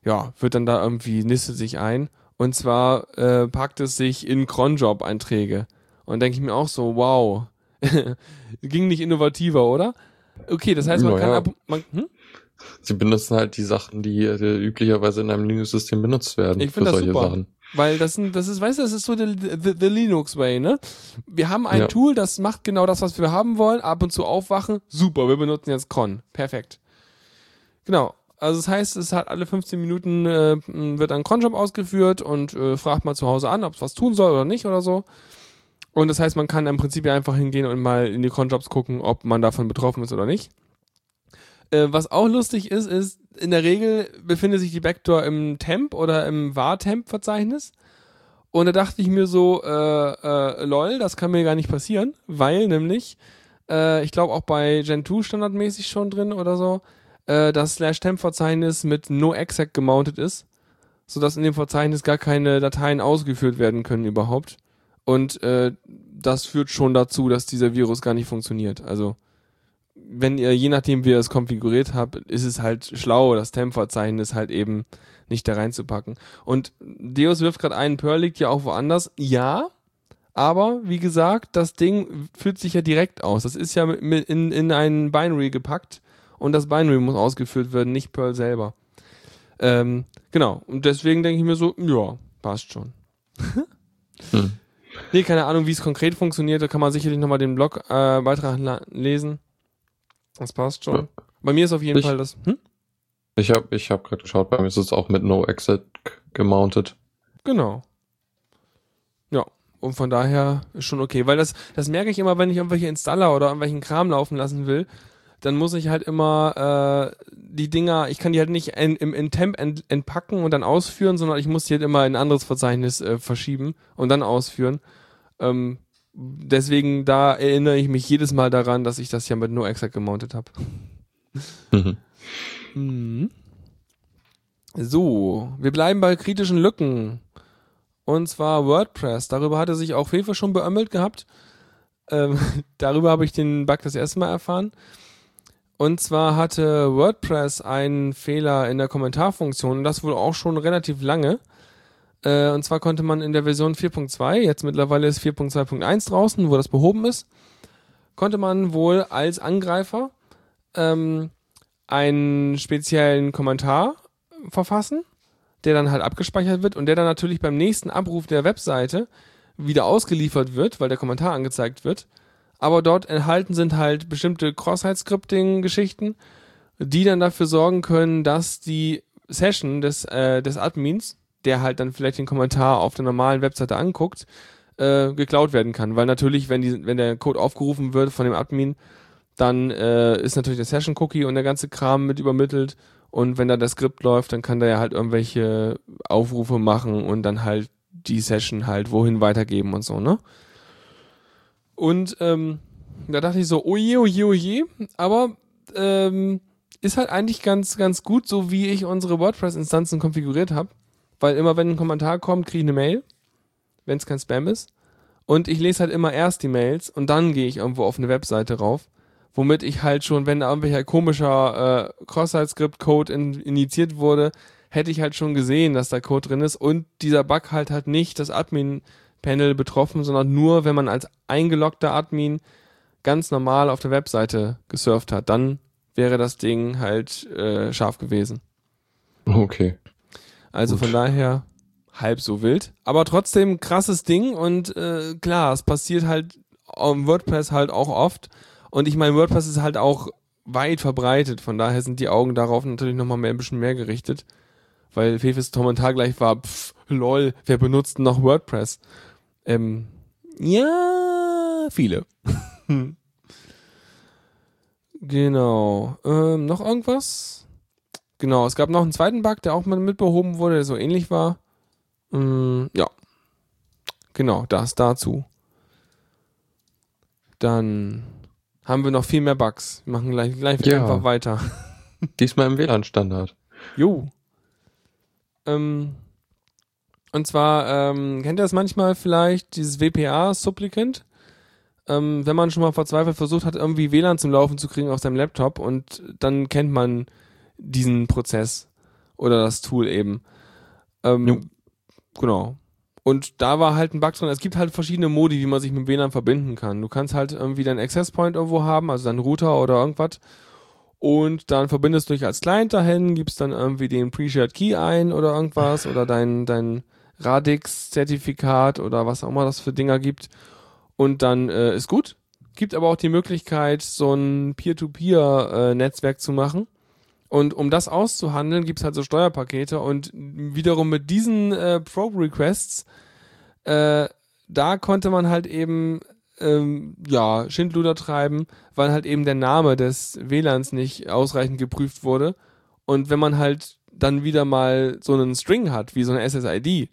ja, wird dann da irgendwie, nistet sich ein. Und zwar äh, packt es sich in Cronjob-Einträge. Und denke ich mir auch so, wow, ging nicht innovativer, oder? Okay, das heißt, man Naja. kann ab. Man, hm? Sie benutzen halt die Sachen, die äh, üblicherweise in einem Linux-System benutzt werden Ich für find das super. Sachen. Weil das, sind, das ist, weißt du, das ist so the, the, the Linux Way, ne? Wir haben ein Ja. Tool, das macht genau das, was wir haben wollen, ab und zu aufwachen. Super, wir benutzen jetzt Cron. Perfekt. Genau. Also das heißt, es hat alle 15 Minuten äh, wird ein Cronjob ausgeführt und äh, fragt mal zu Hause an, ob es was tun soll oder nicht oder so. Und das heißt, man kann im Prinzip ja einfach hingehen und mal in die Cronjobs gucken, ob man davon betroffen ist oder nicht. Äh, was auch lustig ist, ist, in der Regel befindet sich die Backdoor im Temp oder im var-Temp-Verzeichnis. Und da dachte ich mir so, äh, äh, lol, das kann mir gar nicht passieren, weil nämlich, äh, ich glaube auch bei Gen 2 standardmäßig schon drin oder so, äh, das Slash-Temp-Verzeichnis mit no-exec gemountet ist, sodass in dem Verzeichnis gar keine Dateien ausgeführt werden können überhaupt. Und äh, das führt schon dazu, dass dieser Virus gar nicht funktioniert. Also wenn ihr, je nachdem wie ihr es konfiguriert habt, ist es halt schlau, das Temp-Verzeichnis halt eben nicht da reinzupacken. Und Deus wirft gerade ein, Perl liegt ja auch woanders. Ja, aber wie gesagt, das Ding führt sich ja direkt aus. Das ist ja in, in ein Binary gepackt und das Binary muss ausgeführt werden, nicht Perl selber. Ähm, genau, und deswegen denke ich mir so, ja, passt schon. Hm. Nee, keine Ahnung, wie es konkret funktioniert. Da kann man sicherlich nochmal den Blogbeitrag äh, lesen. Das passt schon. Ja. Bei mir ist auf jeden Ich- Fall das. Hm? Ich habe ich hab gerade geschaut, bei mir ist es auch mit No-Exit gemountet. Genau. Ja, und von daher ist schon okay. Weil das, das merke ich immer, wenn ich irgendwelche Installer oder irgendwelchen Kram laufen lassen will, dann muss ich halt immer äh, die Dinger, ich kann die halt nicht in, im in Temp ent, entpacken und dann ausführen, sondern ich muss die halt immer in ein anderes Verzeichnis äh, verschieben und dann ausführen. Ähm, deswegen, da erinnere ich mich jedes Mal daran, dass ich das ja mit NoExec gemountet habe. Mhm. Mhm. So, wir bleiben bei kritischen Lücken. Und zwar WordPress. Darüber hatte sich auch Fefe schon beömmelt gehabt. Ähm, darüber habe ich den Bug das erste Mal erfahren. Und zwar hatte WordPress einen Fehler in der Kommentarfunktion. Und das wohl auch schon relativ lange. Äh, und zwar konnte man in der Version 4.2, jetzt mittlerweile ist 4.2.1 draußen, wo das behoben ist, konnte man wohl als Angreifer ähm, einen speziellen Kommentar verfassen, der dann halt abgespeichert wird und der dann natürlich beim nächsten Abruf der Webseite wieder ausgeliefert wird, weil der Kommentar angezeigt wird. Aber dort enthalten sind halt bestimmte Cross-Site-Scripting-Geschichten, die dann dafür sorgen können, dass die Session des, äh, des Admins, der halt dann vielleicht den Kommentar auf der normalen Webseite anguckt, äh, geklaut werden kann. Weil natürlich, wenn, die, wenn der Code aufgerufen wird von dem Admin, dann äh, ist natürlich der Session-Cookie und der ganze Kram mit übermittelt. Und wenn da das Skript läuft, dann kann der ja halt irgendwelche Aufrufe machen und dann halt die Session halt wohin weitergeben und so, ne? Und ähm, da dachte ich so, oje, oje, oje, aber ähm, ist halt eigentlich ganz, ganz gut, so wie ich unsere WordPress-Instanzen konfiguriert habe. Weil immer wenn ein Kommentar kommt, kriege ich eine Mail, wenn es kein Spam ist. Und ich lese halt immer erst die Mails und dann gehe ich irgendwo auf eine Webseite rauf womit ich halt schon, wenn da irgendwelcher komischer äh, Cross-Site-Script-Code in, initiiert wurde, hätte ich halt schon gesehen, dass da Code drin ist und dieser Bug halt hat nicht das Admin-Panel betroffen, sondern nur, wenn man als eingeloggter Admin ganz normal auf der Webseite gesurft hat, dann wäre das Ding halt äh, scharf gewesen. Okay. Also Gut. von daher halb so wild. Aber trotzdem krasses Ding und äh, klar, es passiert halt am WordPress halt auch oft. Und ich meine, WordPress ist halt auch weit verbreitet, von daher sind die Augen darauf natürlich nochmal mehr, ein bisschen mehr gerichtet. weil Fefes Kommentar gleich war, pff, lol, wer benutzt noch WordPress? Ähm, ja, viele. genau. Ähm, noch irgendwas? Genau, es gab noch einen zweiten Bug, der auch mal mit behoben wurde, der so ähnlich war. Ähm, ja. Genau, das dazu. Dann haben wir noch viel mehr Bugs. Wir machen gleich, gleich Ja. einfach weiter. Diesmal im WLAN-Standard. Jo. Ähm, und zwar, ähm, kennt ihr das manchmal vielleicht, dieses WPA-Supplicant? Ähm, wenn man schon mal verzweifelt versucht hat, irgendwie WLAN zum Laufen zu kriegen auf seinem Laptop und dann kennt man diesen Prozess oder das Tool eben. Ähm, Jo. Genau. Und da war halt ein Bug drin. Es gibt halt verschiedene Modi, wie man sich mit WLAN verbinden kann. Du kannst halt irgendwie deinen Access Point irgendwo haben, also deinen Router oder irgendwas. Und dann verbindest du dich als Client dahin, gibst dann irgendwie den Pre-Shared Key ein oder irgendwas oder dein, dein Radix-Zertifikat oder was auch immer das für Dinger gibt. Und dann äh, ist gut. Gibt aber auch die Möglichkeit, so ein Peer-to-Peer-Netzwerk zu machen. Und um das auszuhandeln, gibt's halt so Steuerpakete und wiederum mit diesen äh, Probe-Requests, äh, da konnte man halt eben ähm, ja, Schindluder treiben, weil halt eben der Name des WLANs nicht ausreichend geprüft wurde. Und wenn man halt dann wieder mal so einen String hat, wie so eine SSID,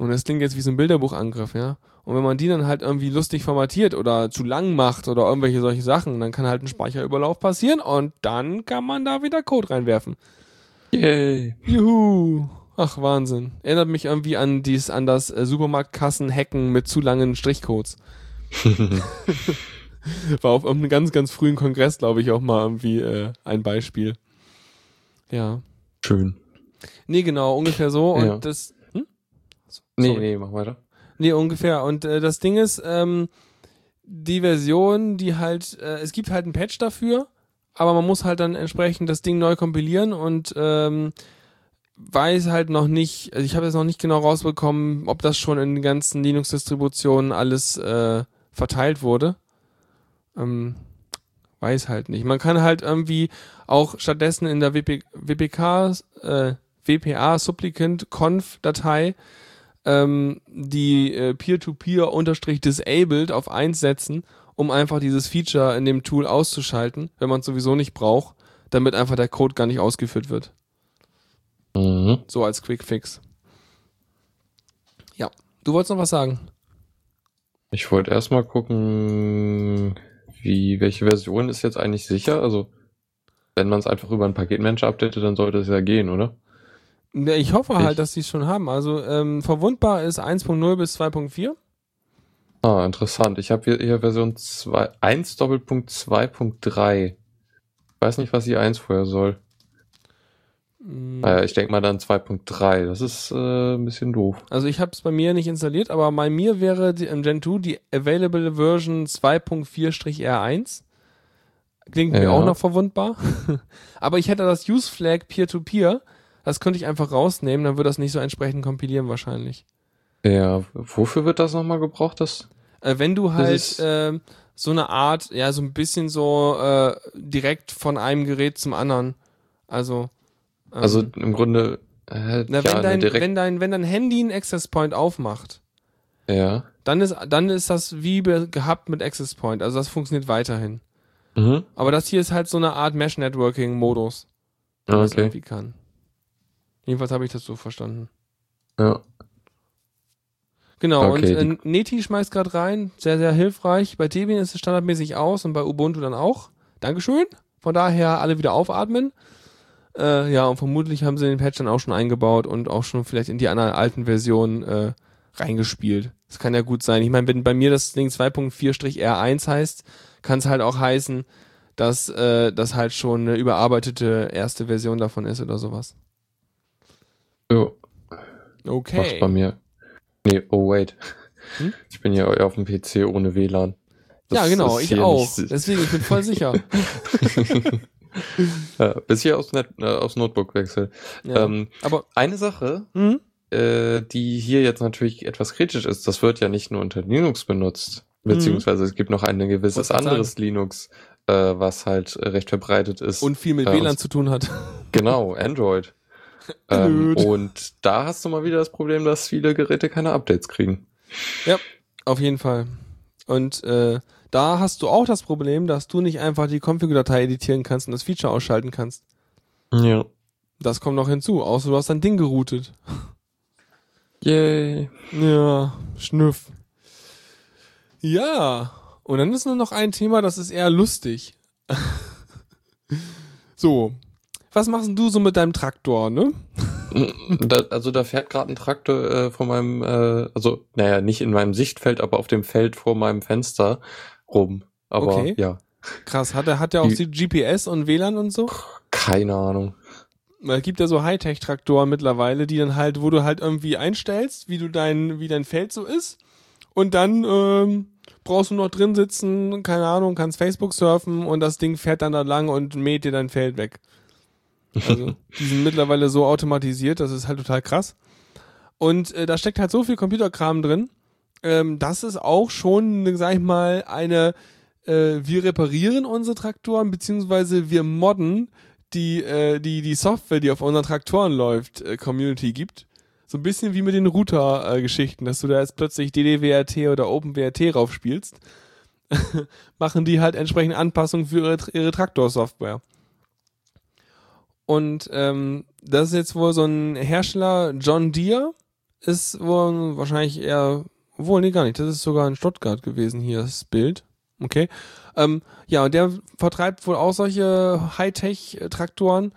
und das klingt jetzt wie so ein Bilderbuchangriff, ja. Und wenn man die dann halt irgendwie lustig formatiert oder zu lang macht oder irgendwelche solche Sachen, dann kann halt ein Speicherüberlauf passieren und dann kann man da wieder Code reinwerfen. Yay. Juhu. Ach, Wahnsinn. Erinnert mich irgendwie an dies, an das äh, Supermarktkassen-Hacken mit zu langen Strichcodes. War auf irgendeinem ganz, ganz frühen Kongress, glaube ich, auch mal irgendwie äh, ein Beispiel. Ja. Schön. Nee, genau, ungefähr so. Und Ja. das. Nee, Sorry. nee, mach weiter. Nee, ungefähr. Und äh, das Ding ist, ähm, die Version, die halt, äh, es gibt halt ein Patch dafür, aber man muss halt dann entsprechend das Ding neu kompilieren und ähm, weiß halt noch nicht, also ich habe jetzt noch nicht genau rausbekommen, ob das schon in den ganzen Linux-Distributionen alles äh, verteilt wurde. Ähm, weiß halt nicht. Man kann halt irgendwie auch stattdessen in der WP, WPK, äh, WPA Supplicant Conf Datei ähm, die äh, Peer-to-Peer unterstrich disabled auf 1 setzen, um einfach dieses Feature in dem Tool auszuschalten, wenn man es sowieso nicht braucht, damit einfach der Code gar nicht ausgeführt wird. Mhm. So als Quick Fix. Ja. Du wolltest noch was sagen? Ich wollte erstmal gucken, wie, welche Version ist jetzt eigentlich sicher? Also, wenn man es einfach über einen Paketmanager updatet, dann sollte es ja gehen, oder? Ja, ich hoffe Ich- halt, dass die es schon haben. Also ähm, verwundbar ist 1.0 bis 2.4. Ah, interessant. Ich habe hier, hier Version 2, 1 Doppelpunkt 2.3. Ich weiß nicht, was die 1 vorher soll. Mm, Naja, ich denke mal dann 2.3. Das ist äh, ein bisschen doof. Also ich habe es bei mir nicht installiert, aber bei mir wäre die, im Gen 2 die Available Version 2.4-R1. Klingt mir Ja. auch noch verwundbar. aber ich hätte das Use Flag Peer-to-Peer. Das könnte ich einfach rausnehmen, dann würde das nicht so entsprechend kompilieren wahrscheinlich. Ja, wofür wird das nochmal gebraucht? Das? Äh, wenn du halt ähm, so eine Art, ja, so ein bisschen so äh, direkt von einem Gerät zum anderen. Also. ähm, Also im Grunde, äh, na, ja, wenn, dein, direkt, wenn, dein, wenn dein Handy einen Access Point aufmacht, ja. dann ist, dann ist das wie gehabt mit Access Point. Also das funktioniert weiterhin. Mhm. Aber das hier ist halt so eine Art Mesh Networking Modus, der Ah, Okay. irgendwie kann. Jedenfalls habe ich das so verstanden. Ja. Genau, Okay, und äh, Neti schmeißt gerade rein, sehr, sehr hilfreich. Bei Debian ist es standardmäßig aus und bei Ubuntu dann auch. Dankeschön. Von daher alle wieder aufatmen. Äh, ja, und vermutlich haben sie den Patch dann auch schon eingebaut und auch schon vielleicht in die anderen alten Versionen äh, reingespielt. Das kann ja gut sein. Ich meine, wenn bei mir das Ding 2.4-R1 heißt, kann es halt auch heißen, dass äh, das halt schon eine überarbeitete erste Version davon ist oder sowas. Jo, Okay. macht's bei mir. Nee, oh wait. Hm? Ich bin ja auf dem PC ohne WLAN. ja, Das genau, ist ich hier auch. Deswegen, ich bin voll sicher. ja, bis ich aufs, Net, äh, aufs Notebook wechsel. Ja. Ähm, Aber eine Sache, hm? äh, die hier jetzt natürlich etwas kritisch ist, das wird ja nicht nur unter Linux benutzt, beziehungsweise es gibt noch ein gewisses Mhm. Anderes Linux, äh, was halt recht verbreitet ist. und viel mit Ja, WLAN zu tun hat. Genau, Android. Ähm, und da hast du mal wieder das Problem, dass viele Geräte keine Updates kriegen. Auf jeden Fall. Und äh, da hast du auch das Problem, dass du nicht einfach die Config-Datei editieren kannst und das Feature ausschalten kannst. Ja. Das kommt noch hinzu, außer du hast dein Ding geroutet. Yay. Ja, Schnüff. Ja, und dann ist nur noch ein Thema, das ist eher lustig. so, was machst denn du so mit deinem Traktor, ne? Da, also da fährt gerade ein Traktor äh, vor meinem, äh, also naja, nicht in meinem Sichtfeld, aber auf dem Feld vor meinem Fenster rum. Aber Okay. ja, Krass, hat er hat er auch Die- GPS und WLAN und so? keine Ahnung. Es gibt ja so Hightech-Traktoren mittlerweile, die dann halt, wo du halt irgendwie einstellst, wie du dein, wie dein Feld so ist. Und dann ähm, brauchst du noch drin sitzen, keine Ahnung, kannst Facebook surfen und das Ding fährt dann da lang und mäht dir dein Feld weg. Also, die sind mittlerweile so automatisiert, das ist halt total krass. Und äh, da steckt halt so viel Computerkram drin, ähm, dass es auch schon, sag ich mal, eine, äh, wir reparieren unsere Traktoren, beziehungsweise wir modden die, äh, die, die Software, die auf unseren Traktoren läuft, äh, Community gibt. So ein bisschen wie mit den Router-Geschichten, dass du da jetzt plötzlich DDWRT oder OpenWRT raufspielst, machen die halt entsprechend Anpassungen für ihre, ihre Traktor-Software. Und ähm, das ist jetzt wohl so ein Hersteller, John Deere, ist wohl wahrscheinlich eher, wohl, nee, gar nicht, das ist sogar in Stuttgart gewesen hier, das Bild. Okay. Ähm, ja, und der vertreibt wohl auch solche Hightech-Traktoren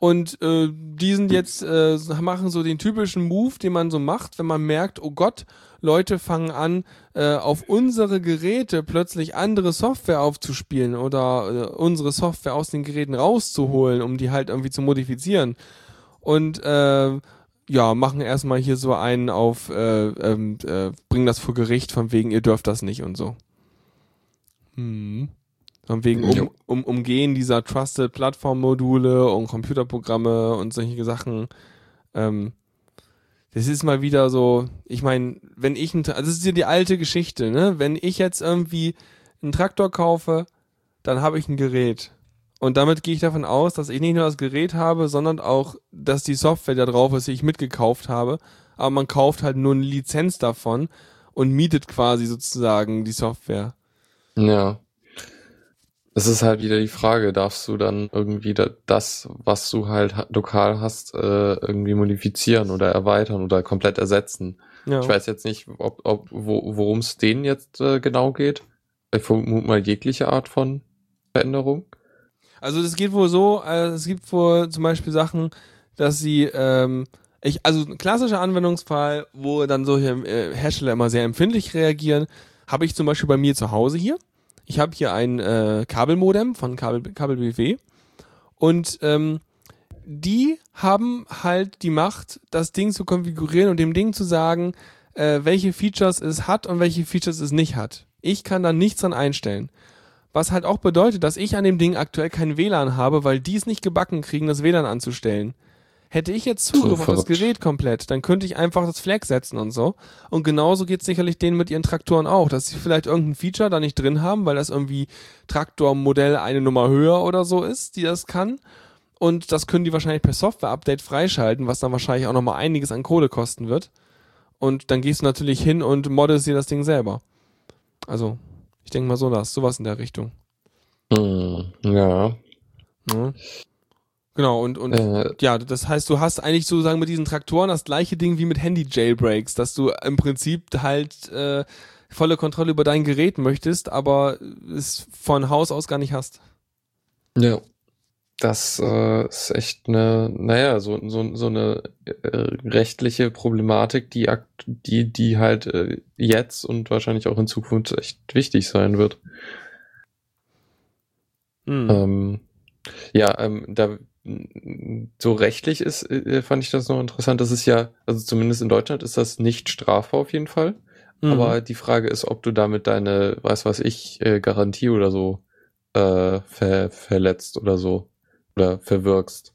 und äh, die sind jetzt, äh, machen so den typischen Move, den man so macht, wenn man merkt, oh Gott, Leute fangen an, äh, auf unsere Geräte plötzlich andere Software aufzuspielen oder äh, unsere Software aus den Geräten rauszuholen, um die halt irgendwie zu modifizieren. Und äh, ja, machen erstmal hier so einen auf, äh, ähm, äh, bringen das vor Gericht, von wegen, ihr dürft das nicht und so. Hm. Von wegen um, um, Umgehen dieser Trusted Plattform-Module und Computerprogramme und solche Sachen. Ähm, das ist mal wieder so, ich meine, wenn ich ein, also das ist ja die alte Geschichte, ne? Wenn ich jetzt irgendwie einen Traktor kaufe, dann habe ich ein Gerät. Und damit gehe ich davon aus, dass ich nicht nur das Gerät habe, sondern auch, dass die Software da drauf ist, die ich mitgekauft habe. Aber man kauft halt nur eine Lizenz davon und mietet quasi sozusagen die Software. Ja. Es ist halt wieder die Frage, darfst du dann irgendwie da, das, was du halt ha- lokal hast, äh, irgendwie modifizieren oder erweitern oder komplett ersetzen? Ja. Ich weiß jetzt nicht, ob, ob, wo, worum es denen jetzt äh, genau geht. Ich vermute mal jegliche Art von Veränderung. Also das geht wohl so, äh, es gibt wohl zum Beispiel Sachen, dass sie, ähm, ich, also ein klassischer Anwendungsfall, wo dann solche äh, Hersteller immer sehr empfindlich reagieren, habe ich zum Beispiel bei mir zu Hause hier. Ich habe hier ein äh, Kabelmodem von Kabel, KabelBW und ähm, die haben halt die Macht, das Ding zu konfigurieren und dem Ding zu sagen, äh, welche Features es hat und welche Features es nicht hat. Ich kann da nichts dran einstellen. Was halt auch bedeutet, dass ich an dem Ding aktuell kein WLAN habe, weil die es nicht gebacken kriegen, das WLAN anzustellen. Hätte ich jetzt Zugriff auf das. Gerät komplett, dann könnte ich einfach das Flag setzen und so. Und genauso geht es sicherlich denen mit ihren Traktoren auch, dass sie vielleicht irgendein Feature da nicht drin haben, weil das irgendwie Traktormodell eine Nummer höher oder so ist, die das kann. Und das können die wahrscheinlich per Software-Update freischalten, was dann wahrscheinlich auch nochmal einiges an Kohle kosten wird. Und dann gehst du natürlich hin und moddest dir das Ding selber. Also, ich denke mal so das, sowas in der Richtung. Hm, ja. Genau, und, und Äh, ja, das heißt, du hast eigentlich sozusagen mit diesen Traktoren das gleiche Ding wie mit Handy-Jailbreaks, dass du im Prinzip halt äh, volle Kontrolle über dein Gerät möchtest, aber es von Haus aus gar nicht hast. ja. Das äh, ist echt eine, naja, so, so, so eine äh, rechtliche Problematik, die, die, die halt äh, jetzt und wahrscheinlich auch in Zukunft echt wichtig sein wird. Hm. Ähm, ja, ähm, da so rechtlich ist, äh, fand ich das noch interessant. Das ist ja, also zumindest in Deutschland ist das nicht strafbar auf jeden Fall. Mhm. Aber die Frage ist, ob du damit deine, weiß was ich, äh, Garantie oder so äh, ver, verletzt oder so oder verwirkst.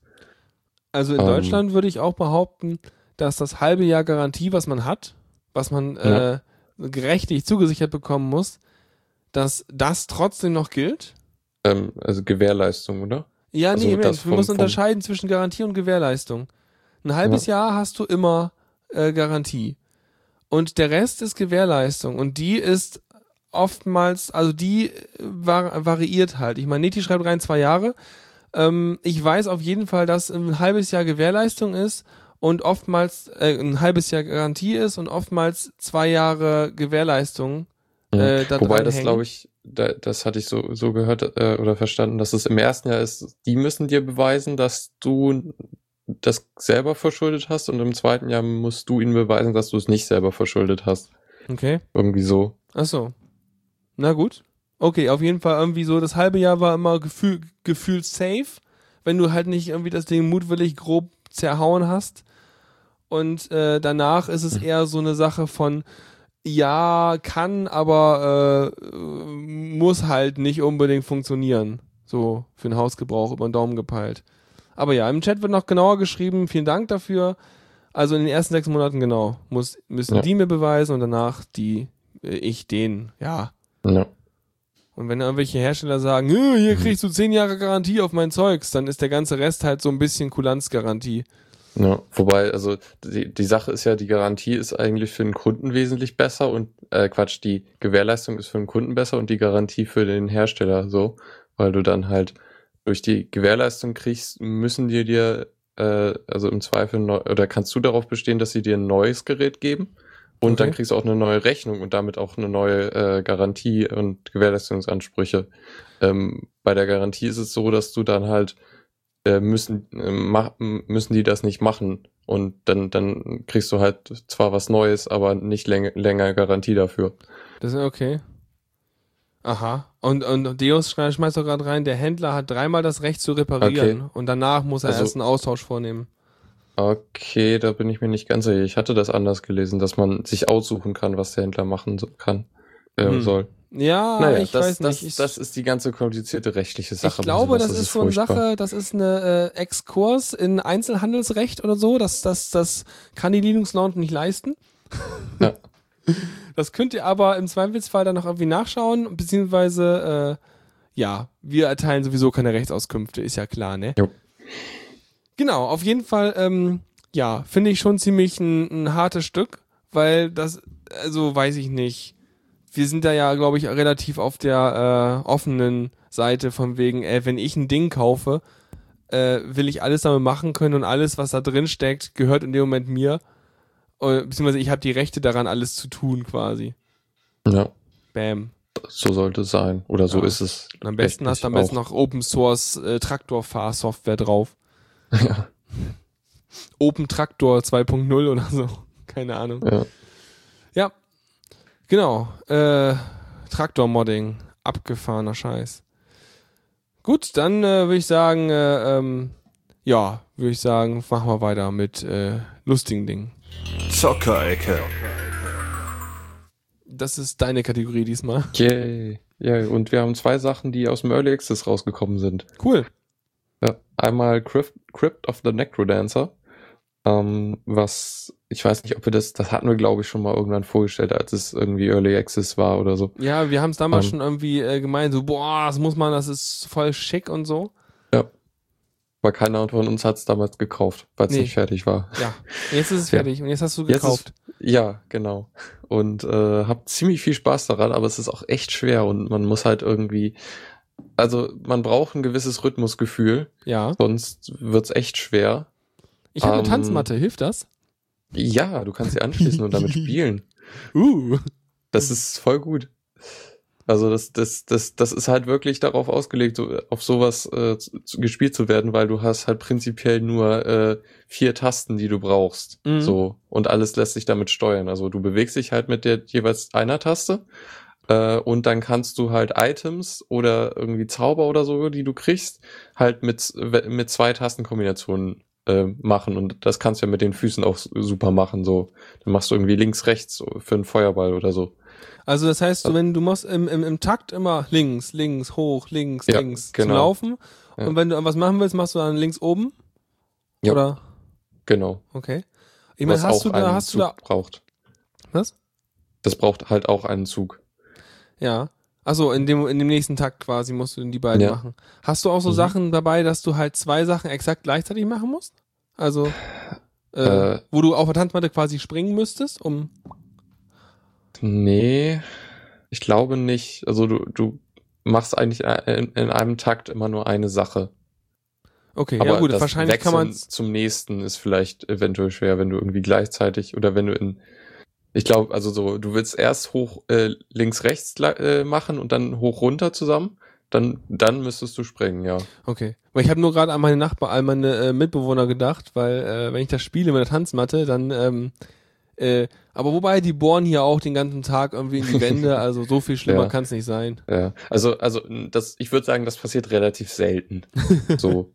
Also in Ähm. Deutschland würde ich auch behaupten, dass das halbe Jahr Garantie, was man hat, was man Ja. äh, gerechtlich zugesichert bekommen muss, dass das trotzdem noch gilt. Ähm, also Gewährleistung, oder? Ja, Also nee, das Mensch, wir müssen unterscheiden zwischen Garantie und Gewährleistung. Ein halbes Jahr hast du immer äh, Garantie. Und der Rest ist Gewährleistung. Und die ist oftmals, also die var variiert halt. Ich meine, Neti schreibt rein zwei Jahre. Ähm, ich weiß auf jeden Fall, dass ein halbes Jahr Gewährleistung ist und oftmals äh, ein halbes Jahr Garantie ist und oftmals zwei Jahre Gewährleistung. Äh, da Wobei das glaube ich, da, das hatte ich so, so gehört äh, oder verstanden, dass es im ersten Jahr ist, die müssen dir beweisen, dass du das selber verschuldet hast und im zweiten Jahr musst du ihnen beweisen, dass du es nicht selber verschuldet hast. Okay. Irgendwie so. Ach so. Na gut. Okay, auf jeden Fall irgendwie so, das halbe Jahr war immer gefühl, gefühlt safe, wenn du halt nicht irgendwie das Ding mutwillig grob zerhauen hast. Und äh, danach ist es eher so eine Sache von, ja, kann, aber äh, muss halt nicht unbedingt funktionieren. So für den Hausgebrauch über den Daumen gepeilt. Aber ja, im Chat wird noch genauer geschrieben. Vielen Dank dafür. Also in den ersten sechs Monaten genau muss müssen Ja. die mir beweisen und danach die äh, ich den. Ja. Ja. Und wenn irgendwelche Hersteller sagen, "Äh, hier kriegst du zehn Jahre Garantie auf mein Zeugs, dann ist der ganze Rest halt so ein bisschen Kulanzgarantie. Ja, wobei, also die, die Sache ist ja, die Garantie ist eigentlich für den Kunden wesentlich besser und äh, Quatsch, die Gewährleistung ist für den Kunden besser und die Garantie für den Hersteller so, weil du dann halt durch die Gewährleistung kriegst, müssen die dir, äh, also im Zweifel neu, oder kannst du darauf bestehen, dass sie dir ein neues Gerät geben und Okay. dann kriegst du auch eine neue Rechnung und damit auch eine neue äh, Garantie und Gewährleistungsansprüche. Ähm, bei der Garantie ist es so, dass du dann halt äh, müssen, äh, müssen die das nicht machen. Und dann, dann kriegst du halt zwar was Neues, aber nicht länger, länger Garantie dafür. Das ist okay. Aha. Und, und Deus schmeißt doch gerade rein, der Händler hat dreimal das Recht zu reparieren und danach muss er Also- erst einen Austausch vornehmen. Okay, da bin ich mir nicht ganz sicher. Ich hatte das anders gelesen, dass man sich aussuchen kann, was der Händler machen kann, äh, Hm. soll. Ja, naja, ich das, weiß das, nicht. Ich, das ist die ganze komplizierte rechtliche Sache. ich glaube, Was das ist so eine furchtbar. Sache, das ist eine äh, Exkurs in Einzelhandelsrecht oder so. Das, das, das kann die Linux Lounge nicht leisten. Ja. Das könnt ihr aber im Zweifelsfall dann noch irgendwie nachschauen, beziehungsweise, äh, ja, wir erteilen sowieso keine Rechtauskünfte, ist ja klar, ne? Jo. Genau, auf jeden Fall, ähm, ja, finde ich schon ziemlich ein, ein hartes Stück, weil das, also weiß ich nicht. Wir sind da ja, glaube ich, relativ auf der äh, offenen Seite von wegen, äh, wenn ich ein Ding kaufe, äh, will ich alles damit machen können und alles, was da drin steckt, gehört in dem Moment mir. Äh, beziehungsweise ich habe die Rechte daran, alles zu tun, quasi. Ja, Bam. so sollte es sein. Oder so Ja. ist es. Und am besten hast du am besten noch Open Source äh, Traktorfahrsoftware drauf. Ja, Open Traktor 2.0 oder so. Keine Ahnung. ja. Ja, genau. Äh, Traktor-Modding. Abgefahrener Scheiß. Gut, dann äh, würde ich sagen, äh, ähm, ja, würde ich sagen, machen wir weiter mit äh, lustigen Dingen. Zockerecke. Das ist deine Kategorie diesmal. Yay. Ja, und wir haben zwei Sachen, die aus dem Early Access rausgekommen sind. Cool. Ja, einmal Crypt, Crypt of the Necrodancer, ähm, was, ich weiß nicht, ob wir das, das hatten wir, glaube ich, schon mal irgendwann vorgestellt, als es irgendwie Early Access war oder so. Ja, wir haben es damals Ähm. schon irgendwie äh, gemeint, so, boah, das muss man, das ist voll schick und so. Aber keiner von uns hat es damals gekauft, weil es Nee. nicht fertig war. Ja, jetzt ist es Ja. fertig und jetzt hast du gekauft. Ja, genau. Und äh, hab ziemlich viel Spaß daran, aber es ist auch echt schwer und man muss halt irgendwie, also man braucht ein gewisses Rhythmusgefühl, ja. sonst wird's echt schwer. Ich habe eine Ähm, Tanzmatte, hilft das? Ja, du kannst sie anschließen und damit spielen. Uh. Das ist voll gut. Also das, das, das, das ist halt wirklich darauf ausgelegt, so, auf sowas äh, zu, gespielt zu werden, weil du hast halt prinzipiell nur äh, vier Tasten, die du brauchst. Mhm. So und alles lässt sich damit steuern. Also du bewegst dich halt mit der jeweils einer Taste äh, und dann kannst du halt Items oder irgendwie Zauber oder so, die du kriegst, halt mit mit zwei Tastenkombinationen äh, machen und das kannst du ja mit den Füßen auch super machen. So, dann machst du irgendwie links, rechts so für einen Feuerball oder so. Also das heißt, du, wenn du machst im, im, im Takt immer links, links, hoch, links, Ja, links genau. zum Laufen. Ja. Und wenn du was machen willst, machst du dann links oben? Ja. Oder? Genau. Okay. Ich meine, was hast auch du da, hast du Zug da, braucht. was? Das braucht halt auch einen Zug. Ja. Achso, in dem, in dem nächsten Takt quasi musst du die beiden Ja. machen. Hast du auch so Mhm. Sachen dabei, dass du halt zwei Sachen exakt gleichzeitig machen musst? Also, Äh, Äh. wo du auf der Tanzmatte quasi springen müsstest, um. Nee, ich glaube nicht. Also du, du machst eigentlich in, in einem Takt immer nur eine Sache. Okay, Aber ja gut, das wahrscheinlich kann Wechseln man zum nächsten ist vielleicht eventuell schwer, wenn du irgendwie gleichzeitig oder wenn du in ich glaube, also so, du willst erst hoch äh, links rechts äh, machen und dann hoch runter zusammen, dann dann müsstest du springen, ja. Okay. Weil ich habe nur gerade an meine Nachbar, an meine äh, Mitbewohner gedacht, weil äh, wenn ich das spiele mit der Tanzmatte, dann ähm, äh, aber wobei die bohren hier auch den ganzen Tag irgendwie in die Wände, also so viel schlimmer Ja. kann es nicht sein. Ja, also also das ich würde sagen, das passiert relativ selten. so.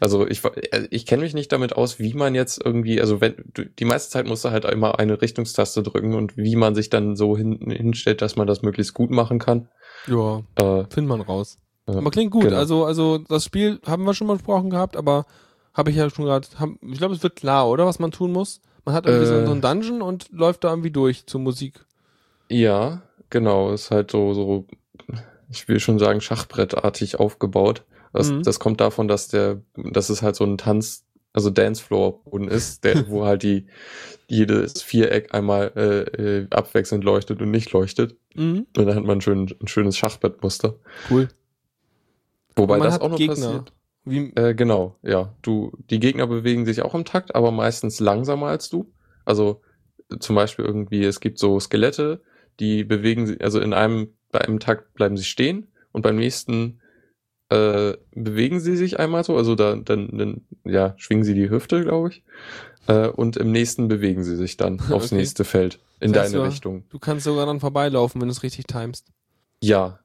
Also ich äh, ich kenne mich nicht damit aus, wie man jetzt irgendwie, also wenn du, die meiste Zeit musst du halt immer eine Richtungstaste drücken und wie man sich dann so hin, hinstellt, dass man das möglichst gut machen kann. Ja, Äh, findet man raus. Ja, aber klingt gut. genau. Also also das Spiel haben wir schon mal besprochen gehabt, aber habe ich ja schon gerade, ich glaube, es wird klar, oder was man tun muss. Man hat irgendwie so- Äh. so einen Dungeon und läuft da irgendwie durch zur Musik. Ja, genau. Ist halt so, so, ich will schon sagen, Schachbrettartig aufgebaut. Das, Mhm. das kommt davon, dass der, dass es halt so ein Tanz, also Dancefloor-Boden ist, der, wo halt die, jedes Viereck einmal äh, äh, abwechselnd leuchtet und nicht leuchtet. Mhm. Und dann hat man ein, schön, ein schönes Schachbrettmuster. Cool. Wobei das auch noch Gegner. passiert. Wie, Äh, genau, ja. Du, die Gegner bewegen sich auch im Takt, aber meistens langsamer als du. Also zum Beispiel irgendwie, es gibt so Skelette, die bewegen sich, also in einem, bei einem Takt bleiben sie stehen und beim nächsten äh, bewegen sie sich einmal so, also da, dann, dann ja, schwingen sie die Hüfte, glaube ich. Äh, und im nächsten bewegen sie sich dann aufs Okay. nächste Feld in Das heißt, deine du- Richtung. du kannst sogar dann vorbeilaufen, wenn du es richtig timest. Ja,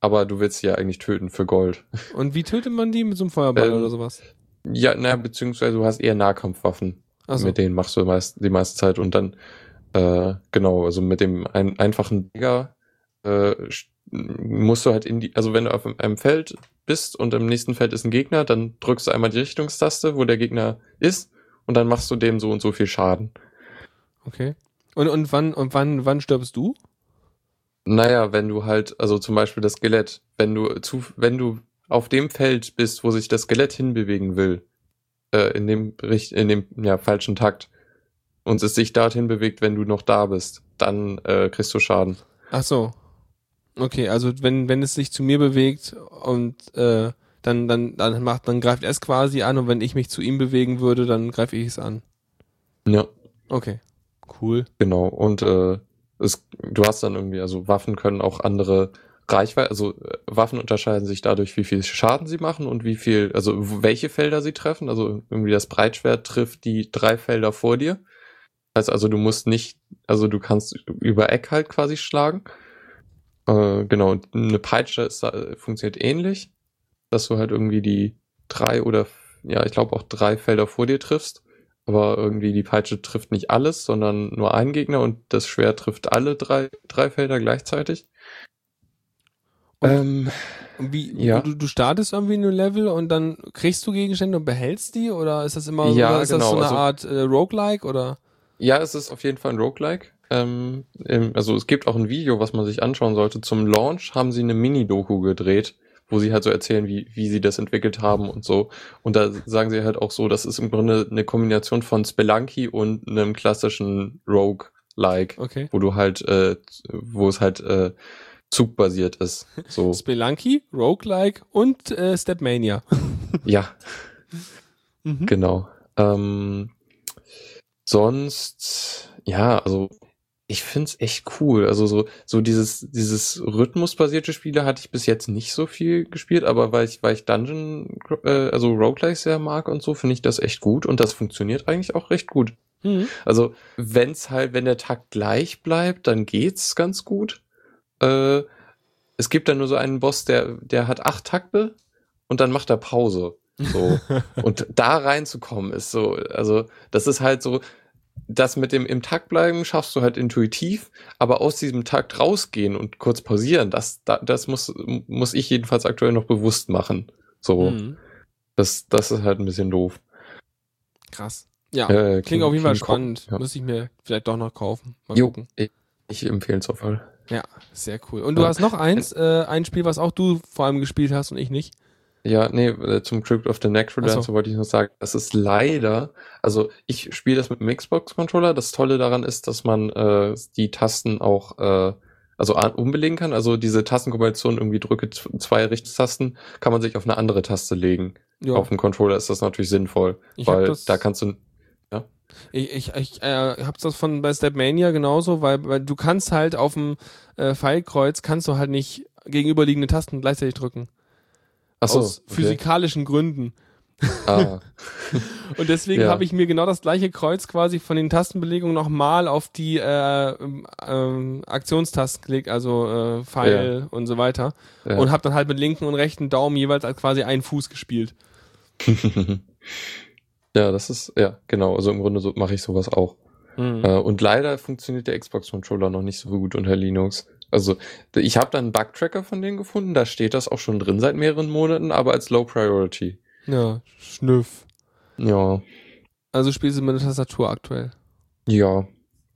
aber du willst sie ja eigentlich töten für Gold. Und wie tötet man die? Mit so einem Feuerball Ähm, oder sowas? Ja, naja, beziehungsweise du hast eher Nahkampfwaffen. Also, Mit denen machst du meist, die meiste Zeit und dann, äh, genau, also mit dem ein, einfachen Digger äh, musst du halt in die, also wenn du auf einem Feld bist und im nächsten Feld ist ein Gegner, dann drückst du einmal die Richtungstaste, wo der Gegner ist und dann machst du dem so und so viel Schaden. okay. Und, und wann, und wann, wann stirbst du? Naja, wenn du halt, also zum Beispiel das Skelett, wenn du zu, wenn du auf dem Feld bist, wo sich das Skelett hinbewegen will, äh, in dem in dem ja, falschen Takt und es sich dorthin bewegt, wenn du noch da bist, dann äh, kriegst du Schaden. Ach so. Okay, also wenn, wenn es sich zu mir bewegt und äh, dann, dann, dann macht, dann greift es quasi an und wenn ich mich zu ihm bewegen würde, dann greife ich es an. Ja, Okay. Cool. genau. Und äh, es, du hast dann irgendwie, also Waffen können auch andere Reichweite, also äh, Waffen unterscheiden sich dadurch, wie viel Schaden sie machen und wie viel, also welche Felder sie treffen. Also irgendwie das Breitschwert trifft die drei Felder vor dir. Heißt also, du musst nicht, also du kannst über Eck halt quasi schlagen. Äh, genau, eine Peitsche ist, äh, funktioniert ähnlich, dass du halt irgendwie die drei oder, ja, ich glaube auch drei Felder vor dir triffst. Aber irgendwie die Peitsche trifft nicht alles, sondern nur einen Gegner und das Schwert trifft alle drei, drei Felder gleichzeitig. Und- Ähm, wie, Ja. du, du startest irgendwie ein Level und dann kriegst du Gegenstände und behältst die oder ist das immer Ja, ist das genau, so eine also- Art äh, Roguelike oder? ja, es ist auf jeden Fall ein Roguelike. Ähm, also es gibt auch ein Video, was man sich anschauen sollte. Zum Launch haben sie eine Mini-Doku gedreht, wo sie halt so erzählen, wie, wie sie das entwickelt haben und so. Und da sagen sie halt auch so, das ist im Grunde eine Kombination von Spelunky und einem klassischen Rogue-like, Okay. wo du halt, äh, wo es halt äh, zugbasiert ist. So, Spelunky, Roguelike und äh, Stepmania. ja, Mhm. Genau. Ähm, sonst, ja, also ich find's echt cool. Also so, so dieses, dieses rhythmusbasierte Spiele hatte ich bis jetzt nicht so viel gespielt, aber weil ich, weil ich Dungeon, äh, also Roguelikes sehr mag und so, finde ich das echt gut und das funktioniert eigentlich auch recht gut. Mhm. Also, wenn's halt, wenn der Takt gleich bleibt, dann geht's ganz gut. Äh, es gibt dann nur so einen Boss, der, der hat acht Takte und dann macht er Pause. So. und da reinzukommen ist so, also, das ist halt so, das mit dem im Takt bleiben schaffst du halt intuitiv, aber aus diesem Takt rausgehen und kurz pausieren, das, da, das muss, muss ich jedenfalls aktuell noch bewusst machen. So, Mhm. das, das ist halt ein bisschen doof. Krass. Ja. Äh, Klingt auf jeden Fall spannend. ja. Muss ich mir vielleicht doch noch kaufen. Mal Jo, gucken. ich, ich empfehle es auf jeden Fall. Ja, sehr cool. Und du Ja. hast noch eins, äh, ein Spiel, was auch du vor allem gespielt hast und ich nicht. Ja, nee, äh, zum Crypt of the Necrodancer so. wollte ich noch sagen, das ist leider, also ich spiele das mit dem Xbox-Controller. Das Tolle daran ist, dass man äh, die Tasten auch äh, also umbelegen kann. Also diese Tastenkombination irgendwie drücke zwei Richtungstasten, kann man sich auf eine andere Taste legen. Ja, Auf dem Controller ist das natürlich sinnvoll, Ich weil das- da kannst du ich, ich, ich äh, hab's das von bei Stepmania genauso, weil, weil du kannst halt auf dem äh, Pfeilkreuz kannst du halt nicht gegenüberliegende Tasten gleichzeitig drücken. Achso, aus okay. physikalischen Gründen. Ah, Und deswegen Ja. habe ich mir genau das gleiche Kreuz quasi von den Tastenbelegungen nochmal auf die äh, ähm, Aktionstasten gelegt, also äh, Pfeil und so weiter. ja. Und habe dann halt mit linken und rechten Daumen jeweils als quasi einen Fuß gespielt. ja, das ist, ja, genau. Also im Grunde so mache ich sowas auch. Mhm. Äh, und leider funktioniert der Xbox-Controller noch nicht so gut unter Linux. Also ich habe da einen Bug-Tracker von denen gefunden, da steht das auch schon drin seit mehreren Monaten, aber als Low Priority. Ja, Schnüff. Ja, Also spielst du mit der Tastatur aktuell. ja,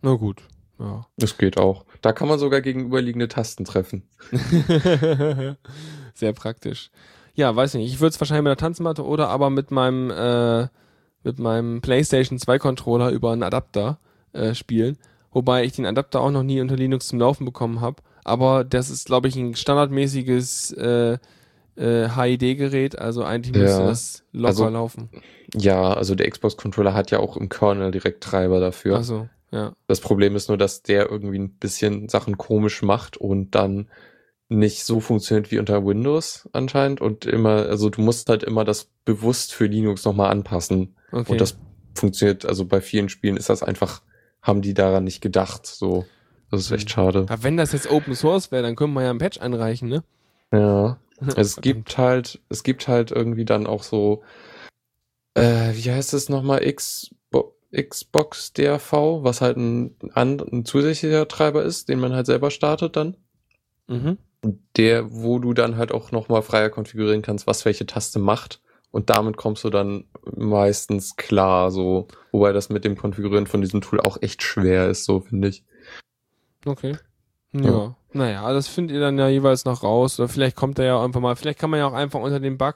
Na gut. Ja. das geht auch. Da kann man sogar gegenüberliegende Tasten treffen. Sehr praktisch. Ja, weiß nicht. Ich würde es wahrscheinlich mit der Tanzmatte oder aber mit meinem äh, mit meinem PlayStation 2 Controller über einen Adapter äh, spielen. Wobei ich den Adapter auch noch nie unter Linux zum Laufen bekommen habe. Aber das ist, glaube ich, ein standardmäßiges äh, äh, HID-Gerät. Also eigentlich müsste Ja. das locker Also- laufen. Ja, also der Xbox-Controller hat ja auch im Kernel direkt Treiber dafür. Also, ja. Das Problem ist nur, dass der irgendwie ein bisschen Sachen komisch macht und dann nicht so funktioniert wie unter Windows anscheinend und immer, also du musst halt immer das bewusst für Linux nochmal anpassen. Okay. Und das funktioniert, also bei vielen Spielen ist das einfach, haben die daran nicht gedacht, so. Das ist echt Mhm. schade. ja, wenn das jetzt Open Source wäre, dann könnte man ja einen Patch einreichen, ne? Ja. Es gibt halt, es gibt halt irgendwie dann auch so, äh, wie heißt es nochmal, Xbo Xbox DRV, was halt ein, an- ein zusätzlicher Treiber ist, den man halt selber startet dann. Mhm. Der, wo du dann halt auch nochmal freier konfigurieren kannst, was welche Taste macht. Und damit kommst du dann meistens klar, so. Wobei das mit dem Konfigurieren von diesem Tool auch echt schwer ist, so finde ich. Okay. Ja. Ja. Naja, das findet ihr dann ja jeweils noch raus. Oder vielleicht kommt er ja einfach mal, vielleicht kann man ja auch einfach unter dem Bug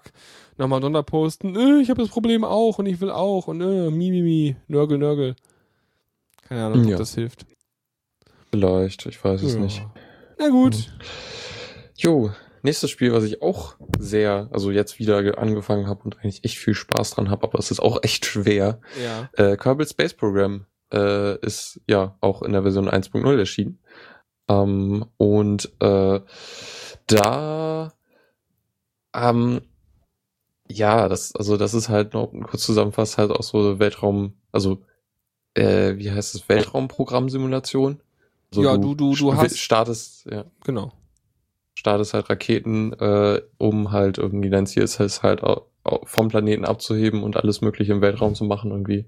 nochmal drunter posten, äh, ich habe das Problem auch und ich will auch und äh, mi, mi, mi, nörgel, nörgel. Keine Ahnung, Ja. ob das hilft. Vielleicht, ich weiß es Ja. nicht. Na gut. Jo, nächstes Spiel, was ich auch sehr, also jetzt wieder ge- angefangen habe und eigentlich echt viel Spaß dran habe, aber es ist auch echt schwer. Ja. Äh, Kerbal Space Program äh, ist ja auch in der Version 1.0 erschienen. Ähm, und äh, da ähm, ja, das, also das ist halt noch kurz zusammenfasst, halt auch so Weltraum, also äh, wie heißt es, Weltraumprogrammsimulation. Also Ja, du- du- du st- hast- startest, ja, Genau. Startest halt Raketen, äh, um halt irgendwie dein Ziel ist es halt vom Planeten abzuheben und alles Mögliche im Weltraum zu machen irgendwie.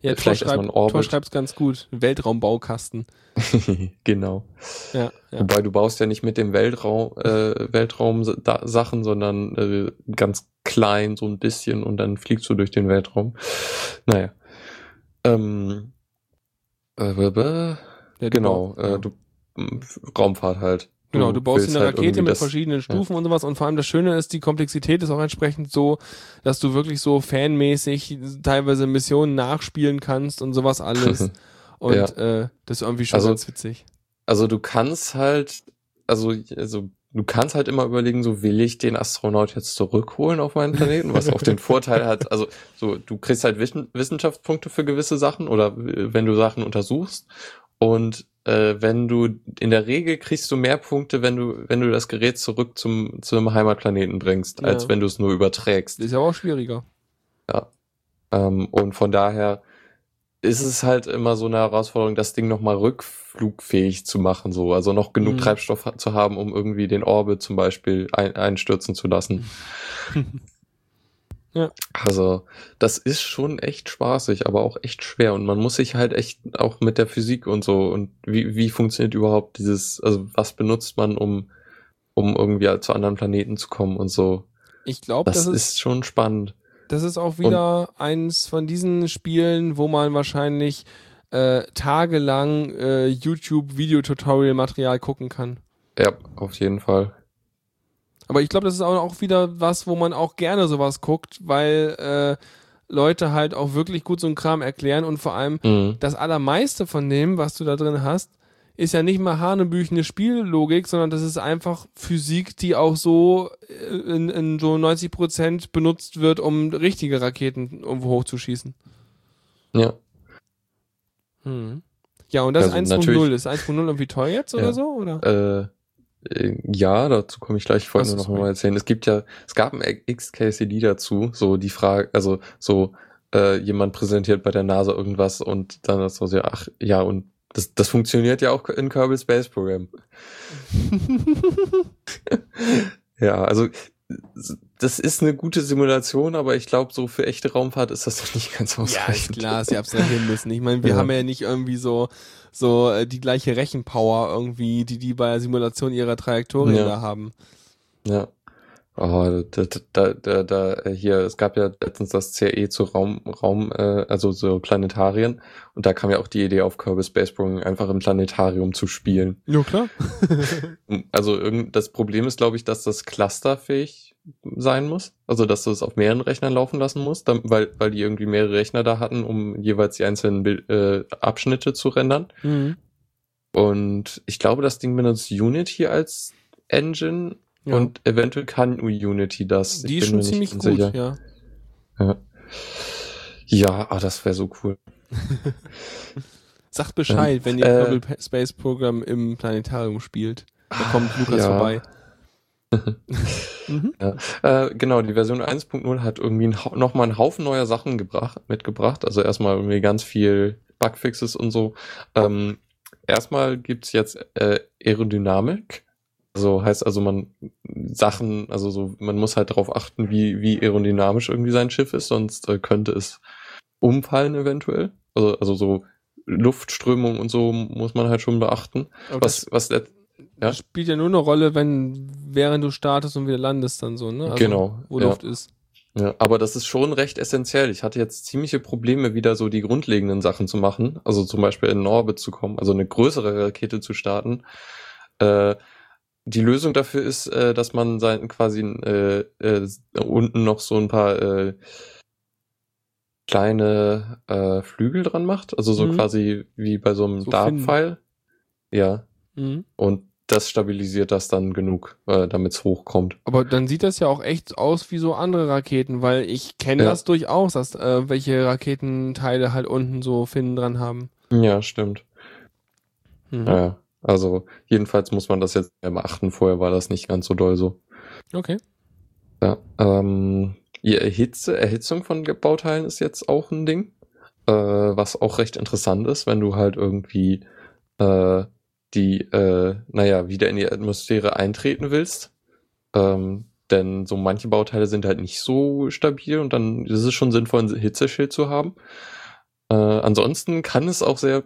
Ja, Vielleicht Tor schreibt, ein Orbit. Tor schreibt's ganz gut. Weltraumbaukasten. genau. Ja, ja. Wobei du baust ja nicht mit dem Weltraum, äh, Weltraum Sachen, sondern äh, ganz klein so ein bisschen und dann fliegst du durch den Weltraum. Naja. Ähm, äh, genau, äh, du Raumfahrt halt. Genau, du baust willst eine halt Rakete mit das- verschiedenen Stufen und sowas und vor allem das Schöne ist, die Komplexität ist auch entsprechend so, dass du wirklich so fanmäßig teilweise Missionen nachspielen kannst und sowas alles. Und Ja. äh, das ist irgendwie schon Also- ganz witzig. Also du kannst halt, also, also du kannst halt immer überlegen, so will ich den Astronaut jetzt zurückholen auf meinen Planeten, was auch den Vorteil hat, also so du kriegst halt Wissen, Wissenschaftspunkte für gewisse Sachen oder äh, wenn du Sachen untersuchst und äh, wenn du in der Regel kriegst du mehr Punkte, wenn du wenn du das Gerät zurück zum zum Heimatplaneten bringst, Ja. als wenn du es nur überträgst. Ist aber auch schwieriger. Ähm, und von daher ist es halt immer so eine Herausforderung, das Ding nochmal rückflugfähig zu machen, so. Also noch genug Mhm. Treibstoff zu haben, um irgendwie den Orbit zum Beispiel ein, einstürzen zu lassen. Ja. Also, das ist schon echt spaßig, aber auch echt schwer. Und man muss sich halt echt auch mit der Physik und so und wie, wie funktioniert überhaupt dieses, also was benutzt man, um, um irgendwie zu anderen Planeten zu kommen und so. Ich glaube, Das, das, ist, ist, schon spannend. das ist auch wieder eins von diesen Spielen, wo man wahrscheinlich äh, tagelang äh, YouTube-Videotutorial-Material gucken kann. Ja, auf jeden Fall. Aber ich glaube, das ist auch, wieder was, wo man auch gerne sowas guckt, weil äh, Leute halt auch wirklich gut so einen Kram erklären und vor allem Mhm. das allermeiste von dem, was du da drin hast, ist ja nicht mal hanebüchene Spiellogik, sondern das ist einfach Physik, die auch so äh, in, in so 90 Prozent benutzt wird, um richtige Raketen irgendwo hochzuschießen. Ja. Hm. Ja, und das Also 1.0. natürlich- Ist 1.0 irgendwie teuer jetzt oder Ja. so? Oder? Äh, ja, dazu komme ich gleich. Ich wollte Ach so, nur noch sorry. mal erzählen. Es gibt ja, es gab ein XKCD dazu, so die Frage, also so äh, jemand präsentiert bei der NASA irgendwas und dann ist so, ja, ach ja, und das, das funktioniert ja auch in Kerbal Space Program. ja, also das ist eine gute Simulation, aber ich glaube, so für echte Raumfahrt ist das noch nicht ganz Ja, ausreichend. klar, sie abstrahieren müssen. Ich meine, wir Ja. haben ja nicht irgendwie so so äh, die gleiche Rechenpower irgendwie, die die bei der Simulation ihrer Trajektorien Ja. da haben. Ja. Oh, da, da, da, da, äh, hier, es gab ja letztens das CE zu Raum, Raum, äh, also so Planetarien und da kam ja auch die Idee auf Kerbal Space Program einfach im Planetarium zu spielen. Ja, klar. Also das Problem ist, glaube ich, dass das clusterfähig sein muss. Also dass du es auf mehreren Rechnern laufen lassen musst, dann, weil, weil die irgendwie mehrere Rechner da hatten, um jeweils die einzelnen Bild, äh, Abschnitte zu rendern. Mhm. Und ich glaube, das Ding benutzt Unity als Engine Ja. und eventuell kann Unity das. die ist schon ziemlich gut, sicher. ja. Ja, ja ah, das wäre so cool. Sagt Bescheid, wenn ihr äh, Space Program im Planetarium spielt. Da kommt Lukas ja. vorbei. Mhm. Äh, genau, die Version 1.0 hat irgendwie ein, Hau- noch mal einen Haufen neuer Sachen gebracht, mitgebracht. Also erstmal irgendwie ganz viel Bugfixes und so. Ähm, erstmal gibt's jetzt äh, Aerodynamik. Also heißt also man Sachen, also so, man muss halt darauf achten, wie, wie aerodynamisch irgendwie sein Schiff ist, sonst äh, könnte es umfallen eventuell. Also, also so Luftströmung und so muss man halt schon beachten. Aber Was, was das spielt ja nur eine Rolle, wenn während du startest und wieder landest dann so, ne? Also, Genau, Wo ja. Luft ist. Ja, aber das ist schon recht essentiell. Ich hatte jetzt ziemliche Probleme, wieder so die grundlegenden Sachen zu machen. Also zum Beispiel in Orbit zu kommen, also eine größere Rakete zu starten. Äh, die Lösung dafür ist, äh, dass man sein quasi äh, äh, unten noch so ein paar äh, kleine äh, Flügel dran macht. Also so Mhm. quasi wie bei so einem So Dartpfeil. Ja. Mhm. Und das stabilisiert das dann genug, äh, damit es hochkommt. Aber dann sieht das ja auch echt aus wie so andere Raketen, weil ich kenne Ja. das durchaus, dass äh, welche Raketenteile halt unten so Finnen dran haben. Ja, stimmt. Mhm. Ja, also jedenfalls muss man das jetzt beachten. Vorher war das nicht ganz so doll so. Okay. Ja, ähm, die Erhitze, Erhitzung von Bauteilen ist jetzt auch ein Ding, äh, was auch recht interessant ist, wenn du halt irgendwie äh, die, äh, naja, wieder in die Atmosphäre eintreten willst. Ähm, denn so manche Bauteile sind halt nicht so stabil und dann ist es schon sinnvoll, ein Hitzeschild zu haben. Äh, ansonsten kann es auch sehr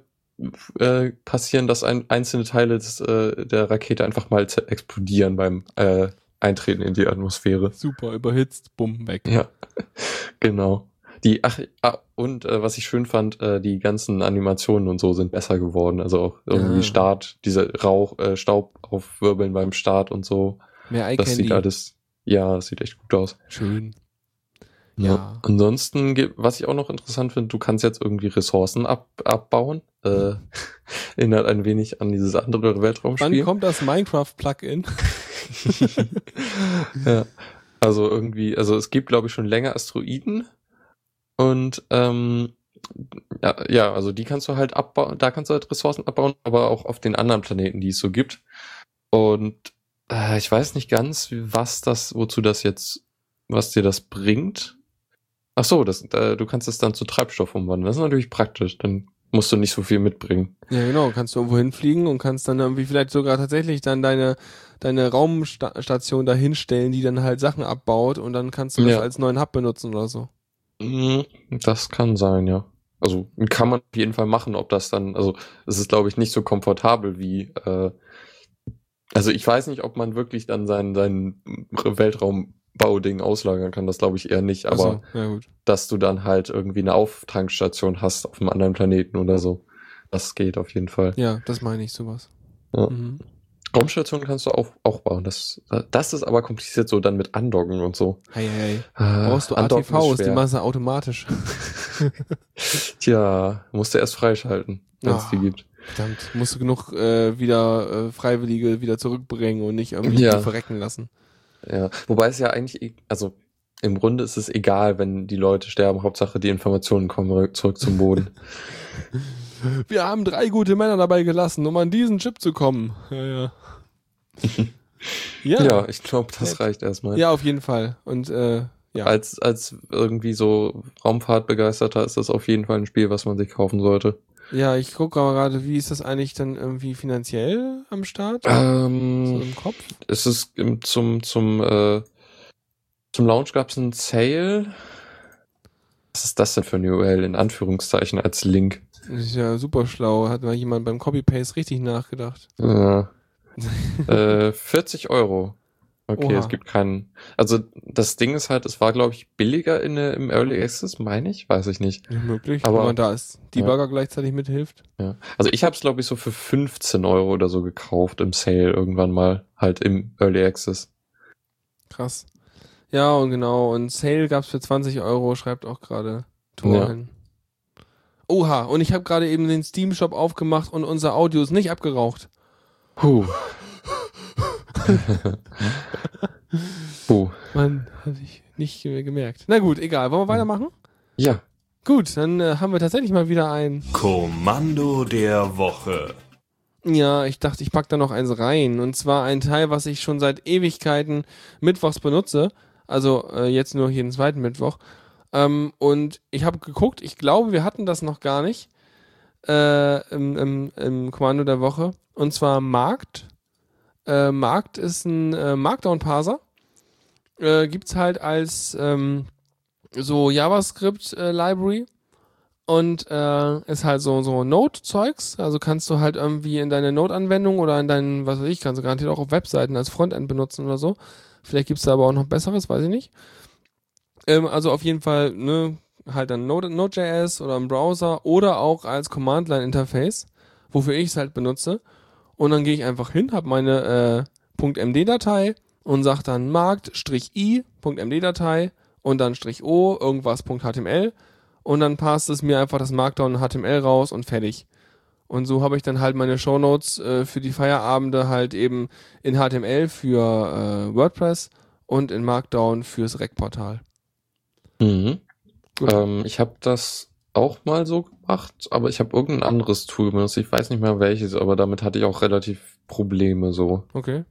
äh, passieren, dass ein, einzelne Teile des, äh, der Rakete einfach mal explodieren beim äh, Eintreten in die Atmosphäre. Super, überhitzt, bumm, weg. Ja, genau. Die, ach, ah, und äh, was ich schön fand, äh, die ganzen Animationen und so sind besser geworden. Also auch irgendwie Ah. Start, diese Rauch, äh, Staub aufwirbeln beim Start und so. Mehr Eye Das Candy. sieht alles, ja, das sieht echt gut aus. Schön. Ja. Ansonsten, ge- was ich auch noch interessant finde, du kannst jetzt irgendwie Ressourcen ab, abbauen. Äh, erinnert ein wenig an dieses andere Wann Weltraumspiel. kommt das Minecraft-Plugin? ja. Also irgendwie, also es gibt, glaube ich, schon länger Asteroiden. Und ähm, ja, ja, also die kannst du halt abbauen, da kannst du halt Ressourcen abbauen, aber auch auf den anderen Planeten, die es so gibt. Und äh, ich weiß nicht ganz, was das, wozu das jetzt, was dir das bringt. Ach so, das, äh, du kannst es dann zu Treibstoff umwandeln. Das ist natürlich praktisch. Dann musst du nicht so viel mitbringen. Ja, genau. Kannst du irgendwo hinfliegen und kannst dann irgendwie vielleicht sogar tatsächlich dann deine, deine Raumstation da hinstellen, die dann halt Sachen abbaut und dann kannst du das Ja. als neuen Hub benutzen oder so. Mhm, Das kann sein, ja. Also kann man auf jeden Fall machen, ob das dann, also es ist, glaube ich, nicht so komfortabel wie, äh, also ich weiß nicht, ob man wirklich dann sein, sein Weltraumbauding auslagern kann, das glaube ich eher nicht, aber so, ja gut. dass du dann halt irgendwie eine Auftankstation hast auf einem anderen Planeten oder so, das geht auf jeden Fall. Ja, das meine ich, sowas. Ja. Mhm. Raumstation kannst du auch, auch bauen. Das, das ist aber kompliziert so dann mit Andocken und so. Hey, hey. Äh, Brauchst du ATVs, die machen sie automatisch. Tja, musst du erst freischalten, wenn es Ah. die gibt. Verdammt, musst du genug äh, wieder äh, Freiwillige wieder zurückbringen und nicht irgendwie Ja. verrecken lassen. Ja, wobei es ja eigentlich, e- also im Grunde ist es egal, wenn die Leute sterben. Hauptsache die Informationen kommen rück- zurück zum Boden. Wir haben drei gute Männer dabei gelassen, um an diesen Chip zu kommen. Ja, ja. ja. ja. ich glaube, das reicht erstmal. Ja, auf jeden Fall. Und äh, ja. Als, als irgendwie so Raumfahrtbegeisterter ist das auf jeden Fall ein Spiel, was man sich kaufen sollte. Ja, ich gucke aber gerade, wie ist das eigentlich dann irgendwie finanziell am Start? so Ähm, im Kopf? es ist im- zum, zum, äh, zum Launch gab es einen Sale. Was ist das denn für eine URL in Anführungszeichen als Link? Das ist ja super schlau. Hat mal jemand beim Copy-Paste richtig nachgedacht. Ja. äh, 40 Euro. Okay, Oha. es gibt keinen. Also das Ding ist halt, es war glaube ich billiger in, im Early Access, meine ich, weiß ich nicht. Nicht möglich, Aber- wenn man da ist. Debugger gleichzeitig mithilft. Ja. Also ich habe es glaube ich so für 15 Euro oder so gekauft im Sale irgendwann mal, halt im Early Access. Krass. Ja, und genau. Und Sale gab's für 20 Euro, schreibt auch gerade Tor Ja. hin. Oha, und ich habe gerade eben den Steam-Shop aufgemacht und unser Audio ist nicht abgeraucht. Puh. Puh. Mann, hatte ich nicht gemerkt. Na gut, egal. Wollen wir weitermachen? Ja. Gut, dann äh, haben wir tatsächlich mal wieder ein. Kommando der Woche. Ja, ich dachte, ich pack da noch eins rein. Und zwar ein Teil, was ich schon seit Ewigkeiten mittwochs benutze. Also äh, jetzt nur jeden zweiten Mittwoch. Ähm, und ich habe geguckt, ich glaube, wir hatten das noch gar nicht äh, im, im, im Kommando der Woche. Und zwar Markt. Äh, Markt ist ein äh, Markdown-Parser. Äh, gibt's halt als ähm, so JavaScript-Library. Und äh, ist halt so, so Node-Zeugs. Also kannst du halt irgendwie in deine Node-Anwendung oder in deinen, was weiß ich, kannst du garantiert auch auf Webseiten als Frontend benutzen oder so. Vielleicht gibt's da aber auch noch besseres, weiß ich nicht. Ähm, also auf jeden Fall, ne, halt dann Node- Node.js oder im Browser oder auch als Command-Line-Interface, wofür ich es halt benutze. Und dann gehe ich einfach hin, habe meine äh, .md-Datei und sage dann markt-i.md-Datei und dann -o irgendwas.html und dann passt es mir einfach das Markdown HTML raus und fertig. Und so habe ich dann halt meine Shownotes äh, für die Feierabende halt eben in HTML für äh, WordPress und in Markdown fürs Rec-Portal. Mhm. Ähm, ich habe das auch mal so gemacht, aber ich habe irgendein anderes Tool benutzt. Ich weiß nicht mehr welches, aber damit hatte ich auch relativ Probleme so. Okay.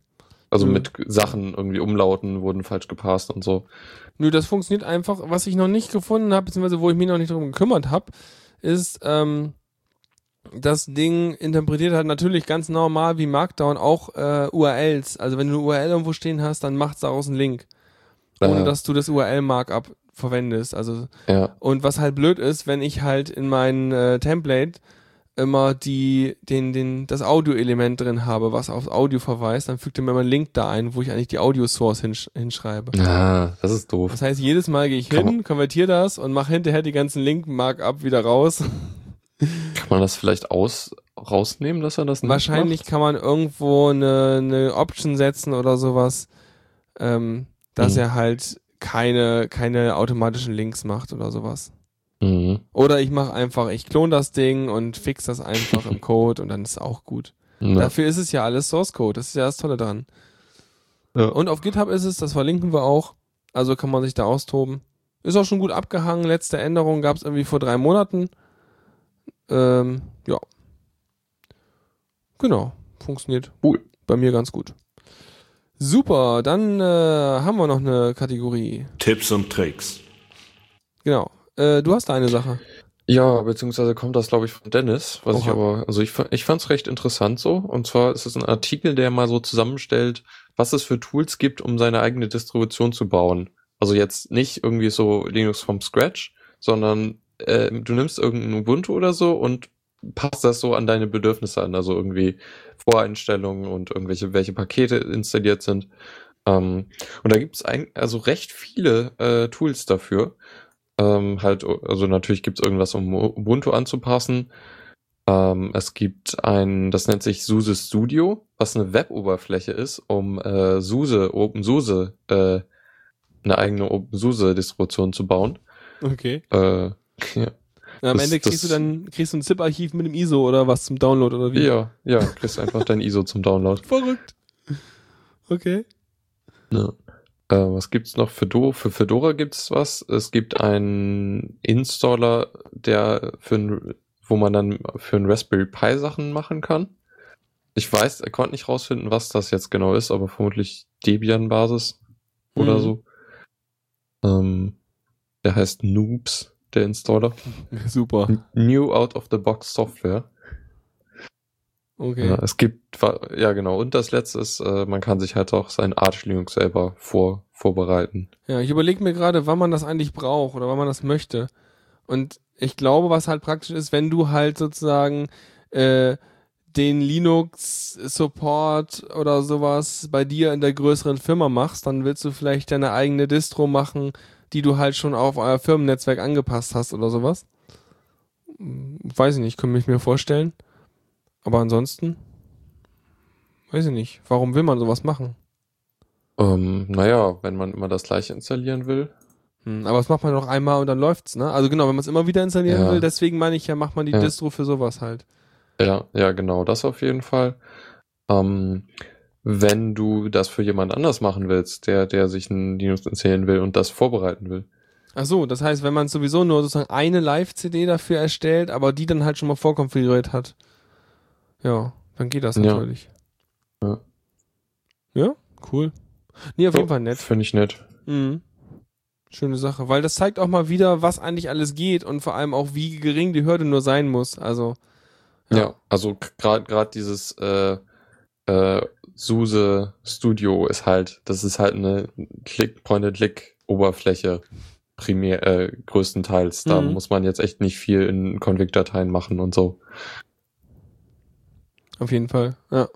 Also Mhm. mit Sachen irgendwie Umlauten wurden falsch gepasst und so. Nö, das funktioniert einfach. Was ich noch nicht gefunden habe, beziehungsweise wo ich mich noch nicht darum gekümmert habe, ist, ähm, das Ding interpretiert halt natürlich ganz normal wie Markdown auch äh, URLs. Also wenn du eine URL irgendwo stehen hast, dann macht's daraus einen Link. Ohne Äh, dass du das URL-Markup verwendest. Also ja. Und was halt blöd ist, wenn ich halt in meinem äh, Template immer die, den, den, das Audio-Element drin habe, was aufs Audio verweist, dann fügt er mir immer einen Link da ein, wo ich eigentlich die Audio-Source hinsch hinschreibe. Ah, das ist doof. Das heißt, jedes Mal gehe ich Kann hin, konvertiere das und mache hinterher die ganzen Link-Markup wieder raus. Kann man das vielleicht aus rausnehmen, dass er das nicht Wahrscheinlich macht? kann man irgendwo eine, eine Option setzen oder sowas, ähm, dass Mhm. er halt keine, keine automatischen Links macht oder sowas. Mhm. Oder ich mache einfach, ich klone das Ding und fix das einfach im Code und dann ist es auch gut. Ja. Dafür ist es ja alles Source Code, das ist ja das Tolle dran. Ja. Und auf GitHub ist es, das verlinken wir auch, also kann man sich da austoben. Ist auch schon gut abgehangen, letzte Änderung gab es irgendwie vor drei Monaten. Ähm, ja. Genau, funktioniert Cool. bei mir ganz gut. Super, dann äh, haben wir noch eine Kategorie. Tipps und Tricks. Genau. Äh, du hast da eine Sache. Ja, beziehungsweise kommt das, glaube ich, von Dennis, was ich Oha. aber, also ich, ich fand es recht interessant so. Und zwar ist es ein Artikel, der mal so zusammenstellt, was es für Tools gibt, um seine eigene Distribution zu bauen. Also jetzt nicht irgendwie so Linux vom Scratch, sondern äh, du nimmst irgendein Ubuntu oder so und passt das so an deine Bedürfnisse an. Also irgendwie Voreinstellungen und irgendwelche, welche Pakete installiert sind. Ähm, und da gibt es also recht viele äh, Tools dafür. Ähm, halt, also natürlich gibt's irgendwas, um Ubuntu anzupassen. Ähm, es gibt ein, das nennt sich SUSE Studio, was eine Web-Oberfläche ist, um äh, SUSE, OpenSUSE, äh, eine eigene OpenSUSE-Distribution zu bauen. Okay. Äh, ja. Und am Das- Ende kriegst das- du dann kriegst du ein ZIP-Archiv mit dem ISO oder was zum Download oder wie? ja, ja, kriegst einfach dein ISO zum Download. Verrückt. Okay. Ja. Äh, was gibt's noch? Fedora, für Fedora gibt's was. Es gibt einen Installer, der für ein, wo man dann für ein Raspberry Pi Sachen machen kann. Ich weiß, er konnte nicht rausfinden, was das jetzt genau ist, aber vermutlich Debian-Basis oder Mhm. so. Ähm, der heißt Noobs, der Installer. Super. New Out of the Box Software. Okay. Ja, es gibt, ja genau, und das letzte ist, äh, man kann sich halt auch sein Arch Linux selber vor, vorbereiten. Ja, ich überlege mir gerade, wann man das eigentlich braucht oder wann man das möchte. Und ich glaube, was halt praktisch ist, wenn du halt sozusagen äh, den Linux-Support oder sowas bei dir in der größeren Firma machst, dann willst du vielleicht deine eigene Distro machen, die du halt schon auf euer Firmennetzwerk angepasst hast oder sowas. Hm, Weiß ich nicht, könnte ich mir vorstellen. Aber ansonsten, weiß ich nicht. Warum will man sowas machen? Ähm, naja, wenn man immer das gleiche installieren will. Hm, aber das macht man noch einmal und dann läuft's, ne? Also genau, wenn man es immer wieder installieren Ja. will, deswegen meine ich ja, macht man die Ja. Distro für sowas halt. Ja, ja, genau, das auf jeden Fall. Ähm, wenn du das für jemand anders machen willst, der, der sich ein Linux installieren will und das vorbereiten will. Ach so, das heißt, wenn man sowieso nur sozusagen eine Live-CD dafür erstellt, aber die dann halt schon mal vorkonfiguriert hat. Ja, dann geht das Ja. natürlich. Ja. Ja, cool. Nee, auf jeden So, Fall nett. Finde ich nett. Mhm. Schöne Sache, weil das zeigt auch mal wieder, was eigentlich alles geht und vor allem auch, wie gering die Hürde nur sein muss. Also, Ja, also gerade gerade dieses äh, äh, SUSE Studio ist halt, das ist halt eine Click-Point-and-Click-Oberfläche primär, äh, größtenteils. Da Mhm. muss man jetzt echt nicht viel in Config-Dateien machen und so. auf jeden Fall. Ja.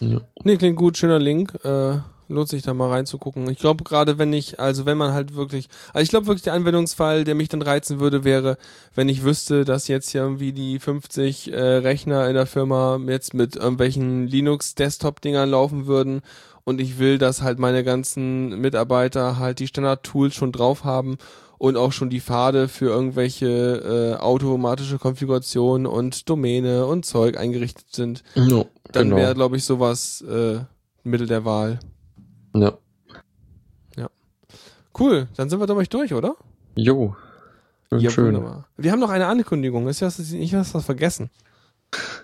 Ja. Nee, klingt gut, schöner Link. Äh, lohnt sich da mal reinzugucken. Ich glaube gerade, wenn ich, also wenn man halt wirklich, also ich glaube wirklich der Anwendungsfall, der mich dann reizen würde, wäre, wenn ich wüsste, dass jetzt hier irgendwie die 50 äh, Rechner in der Firma jetzt mit irgendwelchen Linux-Desktop-Dingern laufen würden und ich will, dass halt meine ganzen Mitarbeiter halt die Standard-Tools schon drauf haben und auch schon die Pfade für irgendwelche äh, automatische Konfigurationen und Domäne und Zeug eingerichtet sind No, dann genau. wäre, glaube ich, sowas äh, Mittel der Wahl. Ja. Cool, dann sind wir damit durch, oder? Jo. Schön. Ja, schön. wunderbar. Wir haben noch eine Ankündigung. Ist ja nicht hast was vergessen.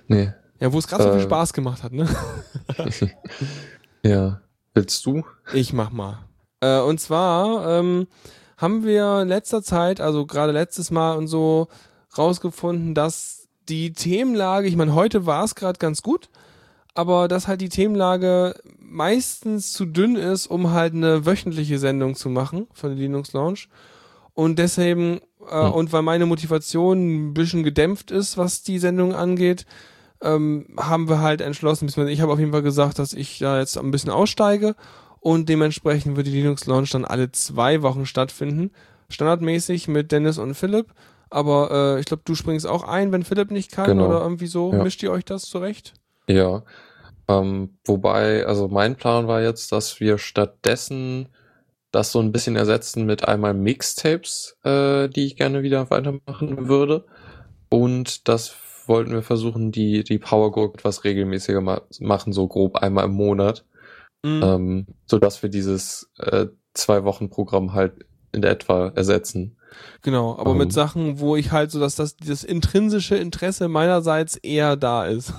Nee. Ja, wo es gerade so viel Äh. Spaß gemacht hat, ne? ja. Willst du? Ich mach mal. Äh, und zwar ähm, haben wir in letzter Zeit, also gerade letztes Mal und so, rausgefunden, dass die Themenlage, ich meine, heute war es gerade ganz gut, aber dass halt die Themenlage meistens zu dünn ist, um halt eine wöchentliche Sendung zu machen von der Linux Launch. Und deswegen, äh, Hm. und weil meine Motivation ein bisschen gedämpft ist, was die Sendung angeht, ähm, haben wir halt entschlossen, ich habe auf jeden Fall gesagt, dass ich da jetzt ein bisschen aussteige und dementsprechend wird die Linux Launch dann alle zwei Wochen stattfinden. Standardmäßig mit Dennis und Philipp. Aber äh, ich glaube, du springst auch ein, wenn Philipp nicht kann Genau. oder irgendwie so. Ja. Mischt ihr euch das zurecht? Ja. Ähm, wobei, also mein Plan war jetzt, dass wir stattdessen das so ein bisschen ersetzen mit einmal Mixtapes, äh, die ich gerne wieder weitermachen würde. Und das wollten wir versuchen, die, die Power Go etwas regelmäßiger ma machen, so grob einmal im Monat. Mhm. Ähm, so dass wir dieses äh, zwei Wochen Programm halt in etwa ersetzen. Genau, aber Ähm. mit Sachen, wo ich halt so, dass das, das intrinsische Interesse meinerseits eher da ist.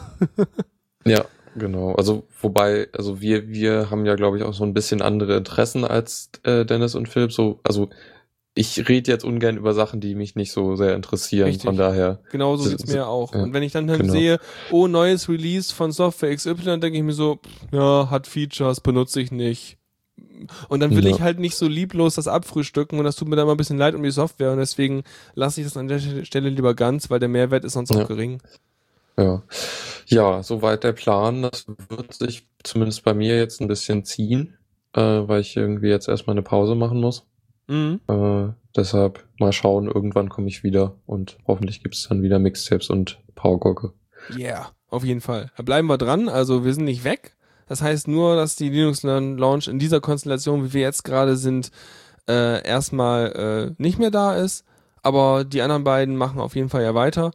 Ja, genau. Also wobei, also wir, wir haben ja, glaube ich, auch so ein bisschen andere Interessen als äh, Dennis und Philipp. So, also ich rede jetzt ungern über Sachen, die mich nicht so sehr interessieren. Richtig. Von daher, Genauso Das- sieht's mir auch. ja, Und wenn ich dann halt genau. sehe, oh, neues Release von Software XY, dann denke ich mir so, ja, hat Features, benutze ich nicht. Und dann will Ja. ich halt nicht so lieblos das abfrühstücken und das tut mir dann mal ein bisschen leid um die Software und deswegen lasse ich das an der Stelle lieber ganz, weil der Mehrwert ist sonst Ja. auch gering. Ja. Ja, soweit der Plan. Das wird sich zumindest bei mir jetzt ein bisschen ziehen, äh, weil ich irgendwie jetzt erstmal eine Pause machen muss. Mhm. Äh, deshalb mal schauen, irgendwann komme ich wieder und hoffentlich gibt es dann wieder Mixtapes und Powergurke. Yeah, auf jeden Fall. Da bleiben wir dran, also wir sind nicht weg. Das heißt nur, dass die Linux Learn Launch in dieser Konstellation, wie wir jetzt gerade sind, äh, erstmal äh, nicht mehr da ist. Aber die anderen beiden machen auf jeden Fall ja weiter.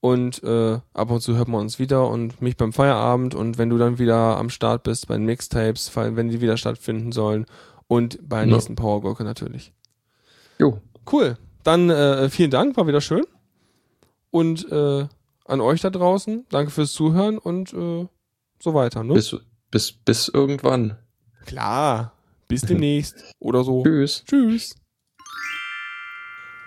Und äh, ab und zu hört man uns wieder und mich beim Feierabend und wenn du dann wieder am Start bist bei den Mixtapes, wenn die wieder stattfinden sollen und bei der Ja. nächsten Powergurke natürlich. Jo, Cool. Dann äh, vielen Dank, war wieder schön. Und äh, an euch da draußen, danke fürs Zuhören und äh, so weiter. Ne? bis, bis, bis irgendwann. Klar. Bis demnächst. Oder so. Tschüss. Tschüss.